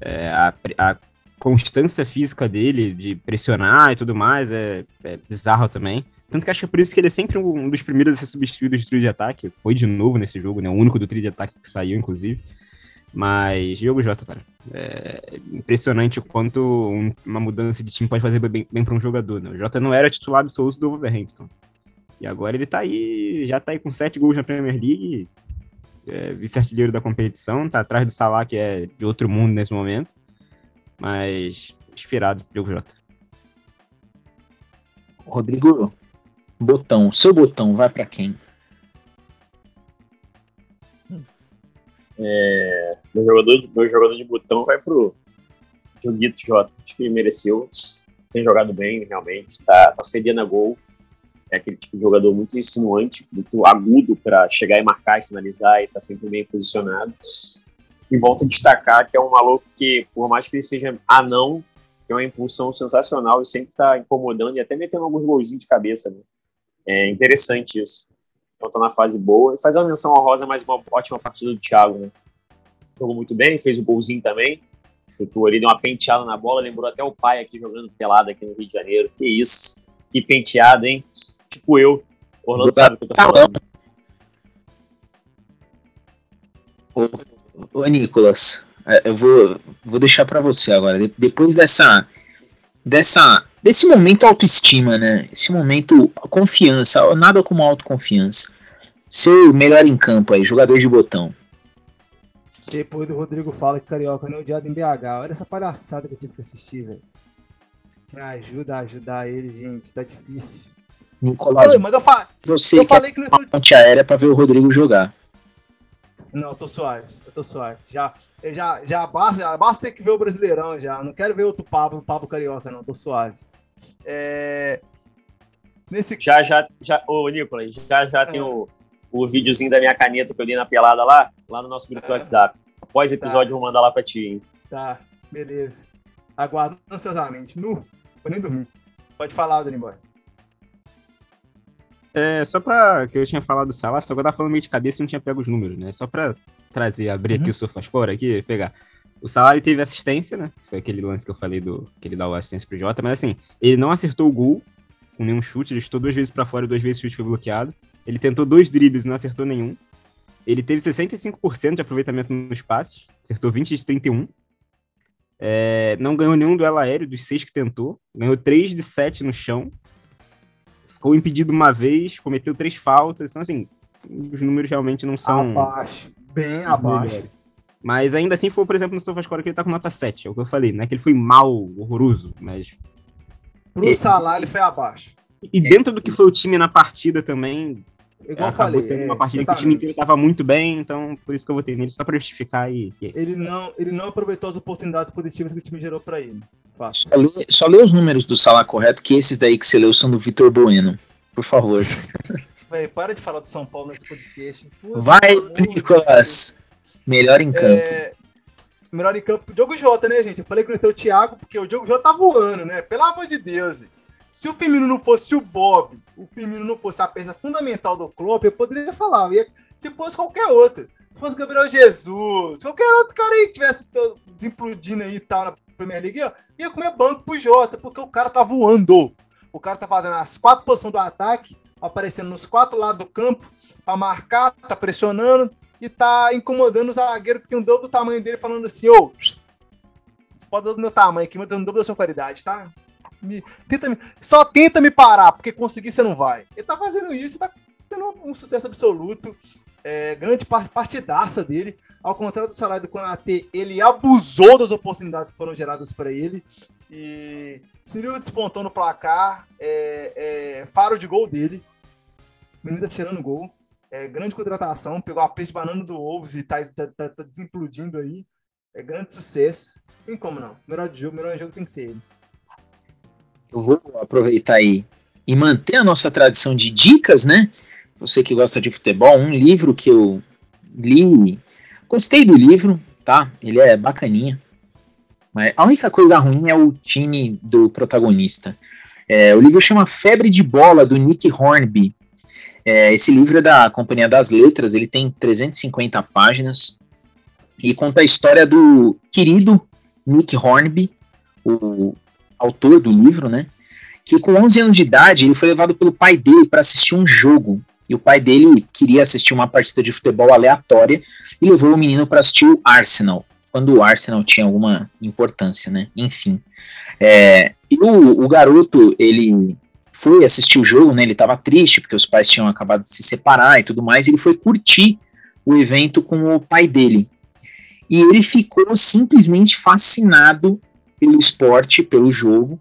É, a, a, constância física dele de pressionar e tudo mais é, é bizarro também. Tanto que acho que é por isso que ele é sempre um dos primeiros a ser substituído de trio de ataque. Foi de novo nesse jogo, né? O único do trio de ataque que saiu, inclusive. Mas Diogo Jota, cara. É impressionante o quanto um, uma mudança de time pode fazer bem, bem para um jogador. Né? O Jota não era titular absoluto do Wolverhampton. E agora ele tá aí, já tá aí com sete gols na Premier League, é, vice-artilheiro da competição, tá atrás do Salah, que é de outro mundo nesse momento. Mas inspirado Diogo Jota. Rodrigo, botão, seu botão vai para quem? É, meu, jogador de, meu jogador de botão vai pro Joguito Jota. Acho que ele mereceu. Tem jogado bem, realmente. Tá, tá fedendo a gol. É aquele tipo de jogador muito insinuante, muito agudo para chegar e marcar e finalizar e tá sempre bem posicionado. E volto a destacar que é um maluco que, por mais que ele seja anão, tem uma impulsão sensacional e sempre tá incomodando e até metendo alguns golzinhos de cabeça. Né? É interessante isso. Então tá na fase boa. E fazer uma menção honrosa, mais uma ótima partida do Thiago, né? Jogou muito bem, fez o golzinho também. Chutou ali, deu uma penteada na bola, lembrou até o pai aqui jogando pelado aqui no Rio de Janeiro. Que isso, que penteada, hein? Tipo eu. O Orlando sabe o que eu tô falando. Ô, ô Nicolas, é, eu vou, vou deixar para você agora. Depois dessa, dessa, desse momento autoestima, né? Esse momento confiança, nada como autoconfiança. Seu melhor em campo aí, jogador de botão. Depois do Rodrigo fala que Carioca não é odiado em BH. Olha essa palhaçada que eu tive que assistir, velho. Me ajuda a ajudar ele, gente. Tá difícil. Nicolás, Oi, mas eu, fa você eu falei que não é ponte aérea pra ver o Rodrigo jogar. Não, eu tô suave, eu tô suave. Já, já, já, basta, já basta ter que ver o Brasileirão já. Não quero ver outro Pablo, Pablo Carioca, não, tô suave. É... Nesse... Já, já, já, ô Nicolas, já, já é. tem o, o videozinho da minha caneta que eu li na pelada lá, lá no nosso grupo do WhatsApp. Após episódio, tá. vou mandar lá pra ti, hein? Tá, beleza. Aguardo ansiosamente. Nu, vou nem dormir. Pode falar, Dani Boy. É, só pra. que eu tinha falado do Salah, só que eu tava falando meio de cabeça e não tinha pego os números, né? Só pra trazer, abrir uhum. aqui o Sofascore aqui, pegar. O Salah teve assistência, né? Foi aquele lance que eu falei do que ele dá o assistência pro Jota, mas assim, ele não acertou o gol com nenhum chute, ele estou duas vezes para fora e duas vezes o chute foi bloqueado. Ele tentou dois dribles e não acertou nenhum. Ele teve 65% de aproveitamento nos passes, acertou 20 de 31. É, não ganhou nenhum duelo aéreo dos seis que tentou, ganhou 3 de 7 no chão ficou impedido uma vez, cometeu três faltas. Então, assim, os números realmente não são. Abaixo, bem abaixo. Melhores. Mas ainda assim foi, por exemplo, no SofaScore que ele tá com nota 7, é o que eu falei, não é que ele foi mal, horroroso, mas. Pro Salah ele foi abaixo. E dentro do que foi o time na partida também. Igual eu falei. Sendo uma partida é, que o time inteiro tava muito bem, então por isso que eu votei nele, só pra justificar e. Ele não, ele não aproveitou as oportunidades positivas que o time gerou pra ele. Fácil. Só lê, só lê os números do Salah correto, que esses daí que você leu são do Vitor Bueno. Por favor. *laughs* Véi, para de falar do São Paulo nesse podcast. Vai, Nicolas. Melhor em campo. É... Melhor em campo. Diogo Jota, né, gente? Eu falei que não tem o Thiago, porque o Diogo Jota tá voando, né? Pelo amor de Deus. Se o Firmino não fosse o Bob, o Firmino não fosse a peça fundamental do clube, eu poderia falar. Se fosse qualquer outro. Se fosse Gabriel Jesus, qualquer outro cara aí que tivesse desimplodindo aí e tal na Premier League, ia comer banco pro Jota, porque o cara tá voando. O cara tá fazendo as quatro posições do ataque, aparecendo nos quatro lados do campo, para marcar, tá pressionando e tá incomodando o zagueiro que tem um dobro do tamanho dele, falando assim: ô, você pode dar do meu tamanho aqui, mas eu dobro da sua qualidade, tá? Me, tenta me, só tenta me parar, porque conseguir você não vai. Ele tá fazendo isso, tá tendo um sucesso absoluto. É, grande partidaça dele. Ao contrário do salário do Konatê, ele abusou das oportunidades que foram geradas para ele. E Cirilo despontou no placar. É, é, faro de gol dele. Menino tirando gol. É, grande contratação. Pegou a peixe banana do Wolves e tá, tá, tá, tá desimplodindo aí. É grande sucesso. Tem como não. Melhor de jogo, melhor jogo tem que ser ele. Eu vou aproveitar aí e manter a nossa tradição de dicas, né? Você que gosta de futebol, um livro que eu li Gostei do livro, tá? Ele é bacaninha. Mas a única coisa ruim é o time do protagonista. É, o livro chama Febre de Bola, do Nick Hornby. É, esse livro é da Companhia das Letras, ele tem 350 páginas e conta a história do querido Nick Hornby, o autor do livro, né? Que com 11 anos de idade ele foi levado pelo pai dele para assistir um jogo. E o pai dele queria assistir uma partida de futebol aleatória e levou o menino para assistir o Arsenal, quando o Arsenal tinha alguma importância, né? Enfim. É, e o, o garoto, ele foi assistir o jogo, né? Ele estava triste porque os pais tinham acabado de se separar e tudo mais. Ele foi curtir o evento com o pai dele. E ele ficou simplesmente fascinado pelo esporte, pelo jogo.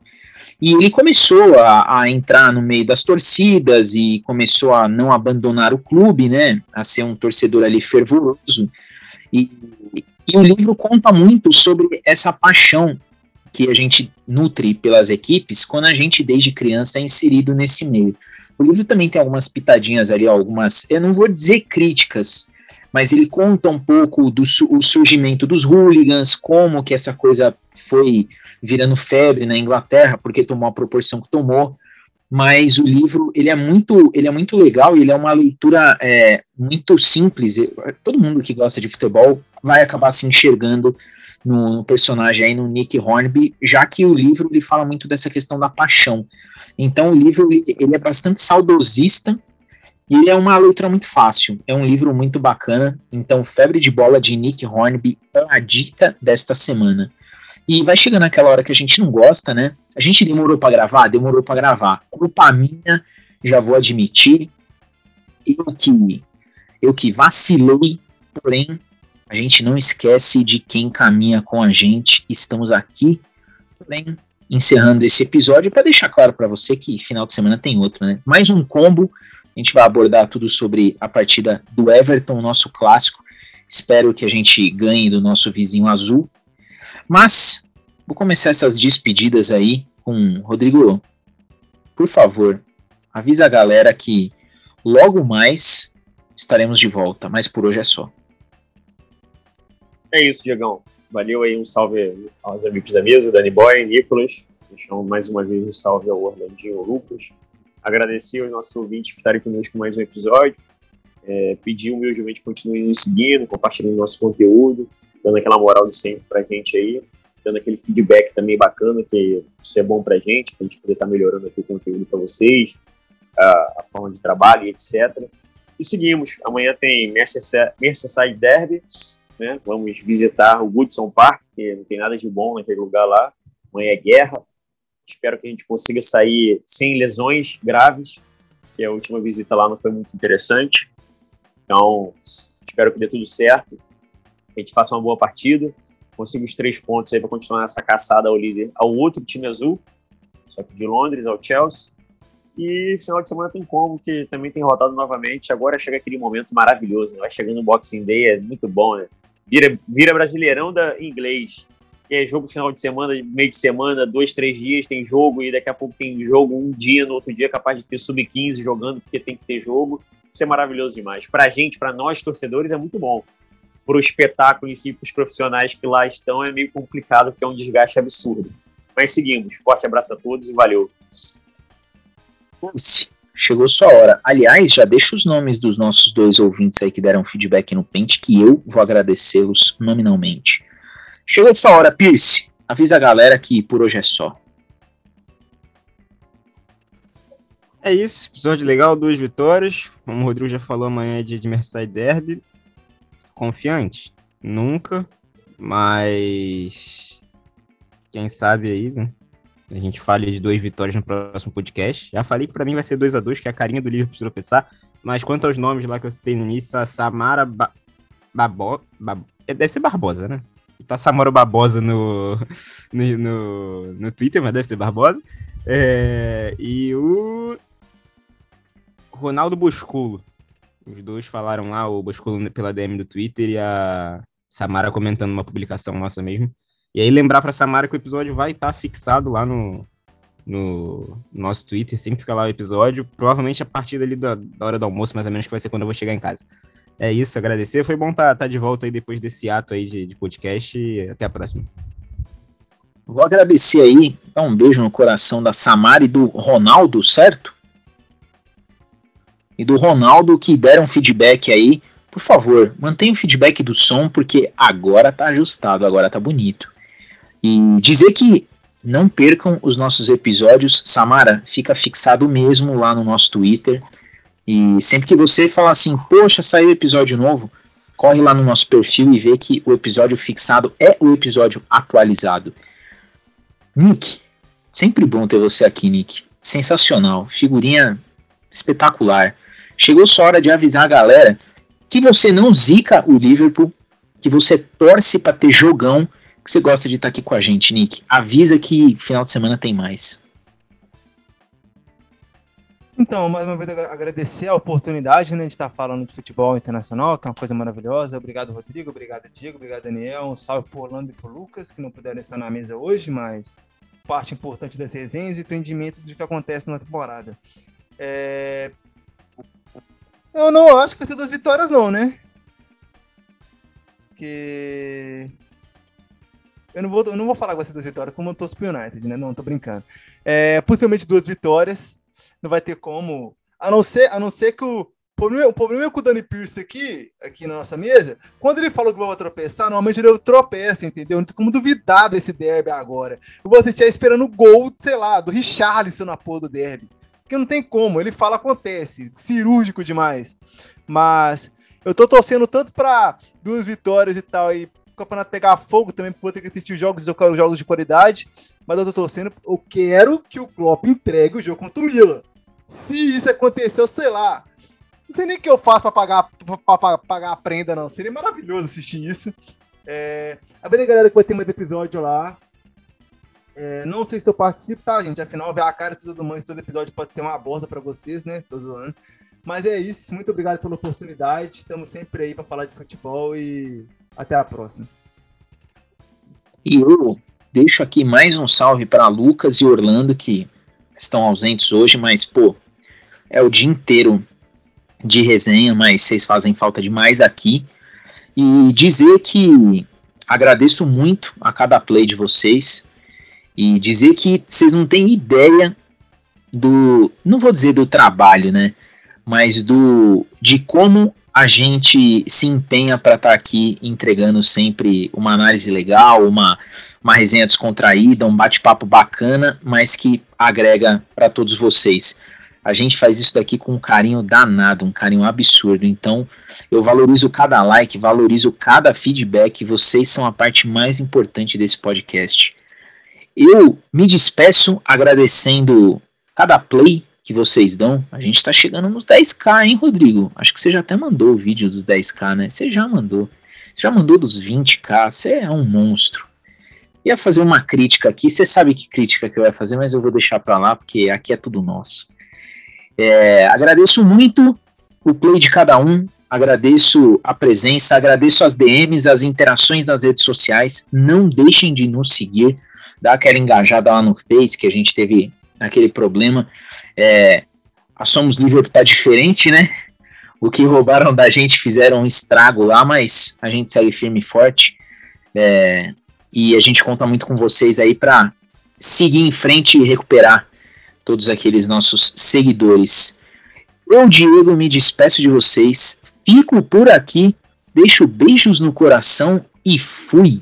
E ele começou a, a, entrar no meio das torcidas e começou a não abandonar o clube, né? A ser um torcedor ali fervoroso. E, e o livro conta muito sobre essa paixão que a gente nutre pelas equipes quando a gente, desde criança, é inserido nesse meio. O livro também tem algumas pitadinhas ali, algumas, eu não vou dizer críticas, mas ele conta um pouco do o surgimento dos hooligans, como que essa coisa foi virando febre na Inglaterra, porque tomou a proporção que tomou. Mas o livro ele é muito ele é muito legal ele é uma leitura é, muito simples. Todo mundo que gosta de futebol vai acabar se enxergando no, personagem aí, no Nick Hornby, já que o livro ele fala muito dessa questão da paixão. Então o livro ele é bastante saudosista e ele é uma leitura muito fácil. É um livro muito bacana. Então Febre de Bola de Nick Hornby é a dica desta semana. E vai chegando aquela hora que a gente não gosta, né? A gente demorou para gravar, demorou para gravar. Culpa minha, já vou admitir. Eu que eu que vacilei, porém a gente não esquece de quem caminha com a gente. Estamos aqui, porém, encerrando esse episódio para deixar claro para você que final de semana tem outro, né? Mais um combo. A gente vai abordar tudo sobre a partida do Everton, nosso clássico. Espero que a gente ganhe do nosso vizinho azul. Mas vou começar essas despedidas aí com Rodrigo. Por favor, avisa a galera que logo mais estaremos de volta, mas por hoje é só. É isso, Diegão. Valeu aí, um salve aos amigos da mesa, Dani Boy, Nicolas. Deixar mais uma vez um salve ao Orlandinho Lucas. Agradecer aos nossos ouvintes por estarem conosco mais um episódio. É, pedir humildemente que continuem nos seguindo, compartilhando nosso conteúdo, dando aquela moral de sempre pra gente aí, dando aquele feedback também bacana, que isso é bom pra gente, pra gente poder estar tá melhorando aqui o conteúdo para vocês, a, a, forma de trabalho e etc. E seguimos. Amanhã tem Merseyside Derby né? Vamos visitar o Goodson Park, que não tem nada de bom naquele lugar lá. Amanhã é guerra. Espero que a gente consiga sair sem lesões graves, que a última visita lá não foi muito interessante. Então, espero que dê tudo certo, que a gente faça uma boa partida, consiga os três pontos aí para continuar essa caçada ao líder, ao outro time azul, só que de Londres, ao Chelsea. E final de semana tem como, que também tem rodado novamente. Agora chega aquele momento maravilhoso, né? vai chegando o Boxing Day, é muito bom, né? vira, vira brasileirão da inglês. É jogo final de semana, meio de semana, dois, três dias tem jogo, e daqui a pouco tem jogo um dia, no outro dia capaz de ter sub-15 jogando, porque tem que ter jogo. Isso é maravilhoso demais. Pra gente, para nós torcedores, é muito bom. Pro espetáculo em si, pros profissionais que lá estão, é meio complicado, porque é um desgaste absurdo. Mas seguimos. Forte abraço a todos e valeu chegou sua hora. Aliás, já deixa os nomes dos nossos dois ouvintes aí que deram feedback no Pente, que eu vou agradecê-los nominalmente. Chegou sua hora, Pierce. Avisa a galera que por hoje é só. É isso, episódio legal, duas vitórias. Como o Rodrigo já falou, amanhã é dia de Merseyside Derby. Confiante? Nunca, mas quem sabe aí, né? A gente fale de duas vitórias no próximo podcast. Já falei que para mim vai ser 2 a 2 que é a carinha do Liverpool se tropeçar. Mas quanto aos nomes lá que eu citei no início, a Samara ba Babo... Bab... É, deve ser Barbosa, né? Tá Samara Barbosa no, no, no, no Twitter, mas deve ser Barbosa. É... E o Ronaldo Bosculo. Os dois falaram lá, o Bosculo pela DM do Twitter e a Samara comentando uma publicação nossa mesmo. E aí lembrar para Samara que o episódio vai estar tá fixado lá no, no nosso Twitter, sempre fica lá o episódio, provavelmente a partir dali da, da, hora do almoço, mais ou menos, que vai ser quando eu vou chegar em casa. É isso, agradecer. Foi bom estar tá, tá de volta aí depois desse ato aí de, de podcast até a próxima. vou agradecer aí, dar um beijo no coração da Samara e do Ronaldo, certo? E do Ronaldo que deram feedback aí. Por favor, mantenha o feedback do som, porque agora tá ajustado, agora tá bonito. E dizer que não percam os nossos episódios. Samara, fica fixado mesmo lá no nosso Twitter. E sempre que você falar assim, poxa, saiu episódio novo, corre lá no nosso perfil e vê que o episódio fixado é o episódio atualizado. Nick, sempre bom ter você aqui, Nick. Sensacional, figurinha espetacular. Chegou sua hora de avisar a galera que você não zica o Liverpool, que você torce para ter jogão, que você gosta de estar aqui com a gente, Nick. Avisa que final de semana tem mais. Então, mais uma vez agradecer a oportunidade né, de estar falando de futebol internacional, que é uma coisa maravilhosa. Obrigado, Rodrigo. Obrigado, Diego. Obrigado, Daniel. Um salve para Orlando e para Lucas, que não puderam estar na mesa hoje, mas parte importante das resenhas e entendimento do que acontece na temporada. É... Eu não acho que vai ser duas vitórias, não, né? Porque. Eu não, vou, eu não vou falar que vai ser duas vitórias, como eu torço pro United, né? Não, tô brincando. É, possivelmente duas vitórias não vai ter como. A não ser, a não ser que o. O problema, o problema é com o Dani Pierce aqui, aqui na nossa mesa, quando ele falou que vai tropeçar, normalmente ele tropeça, entendeu? Não tem como duvidar desse derby agora. Eu vou estar esperando o gol, sei lá, do Richarlison na porra do derby. Porque não tem como, ele fala, acontece, cirúrgico demais. Mas eu tô torcendo tanto para duas vitórias e tal, e o campeonato pegar fogo também, por ter que assistir jogos, jogos de qualidade. Mas eu tô torcendo, eu quero que o Klopp entregue o jogo contra o Milan. Se isso aconteceu, sei lá. Não sei nem o que eu faço para pagar, pra, pra, pagar a prenda, não. Seria maravilhoso assistir isso. É... A galera, que vai ter mais episódio lá. É... Não sei se eu participo, tá, gente? Afinal, ver a cara de todo mundo, todo episódio pode ser uma bosta para vocês, né? Tô zoando. Mas é isso. Muito obrigado pela oportunidade. Estamos sempre aí para falar de futebol e até a próxima. E eu deixo aqui mais um salve para Lucas e Orlando que estão ausentes hoje, mas, pô, é o dia inteiro de resenha, mas vocês fazem falta demais aqui. E dizer que agradeço muito a cada play de vocês. E dizer que vocês não têm ideia do. Não vou dizer do trabalho, né? Mas do de como a gente se empenha para estar tá aqui entregando sempre uma análise legal, uma uma resenha descontraída, um bate-papo bacana, mas que agrega para todos vocês. A gente faz isso daqui com um carinho danado, um carinho absurdo. Então, eu valorizo cada like, valorizo cada feedback. Vocês são a parte mais importante desse podcast. Eu me despeço agradecendo cada play que vocês dão. A gente está chegando nos 10k, hein, Rodrigo? Acho que você já até mandou o vídeo dos 10k, né? Você já mandou. Você já mandou dos 20k. Você é um monstro ia fazer uma crítica aqui. Você sabe que crítica que eu ia fazer, mas eu vou deixar para lá, porque aqui é tudo nosso. É, agradeço muito o play de cada um, agradeço a presença, agradeço as DMs, as interações nas redes sociais. Não deixem de nos seguir, dar aquela engajada lá no Face, que a gente teve aquele problema. É, a Somos Livre tá diferente, né? O que roubaram da gente fizeram um estrago lá, mas a gente segue firme e forte. É, e a gente conta muito com vocês aí para seguir em frente e recuperar todos aqueles nossos seguidores. Eu, Diego, me despeço de vocês. Fico por aqui, deixo beijos no coração e fui!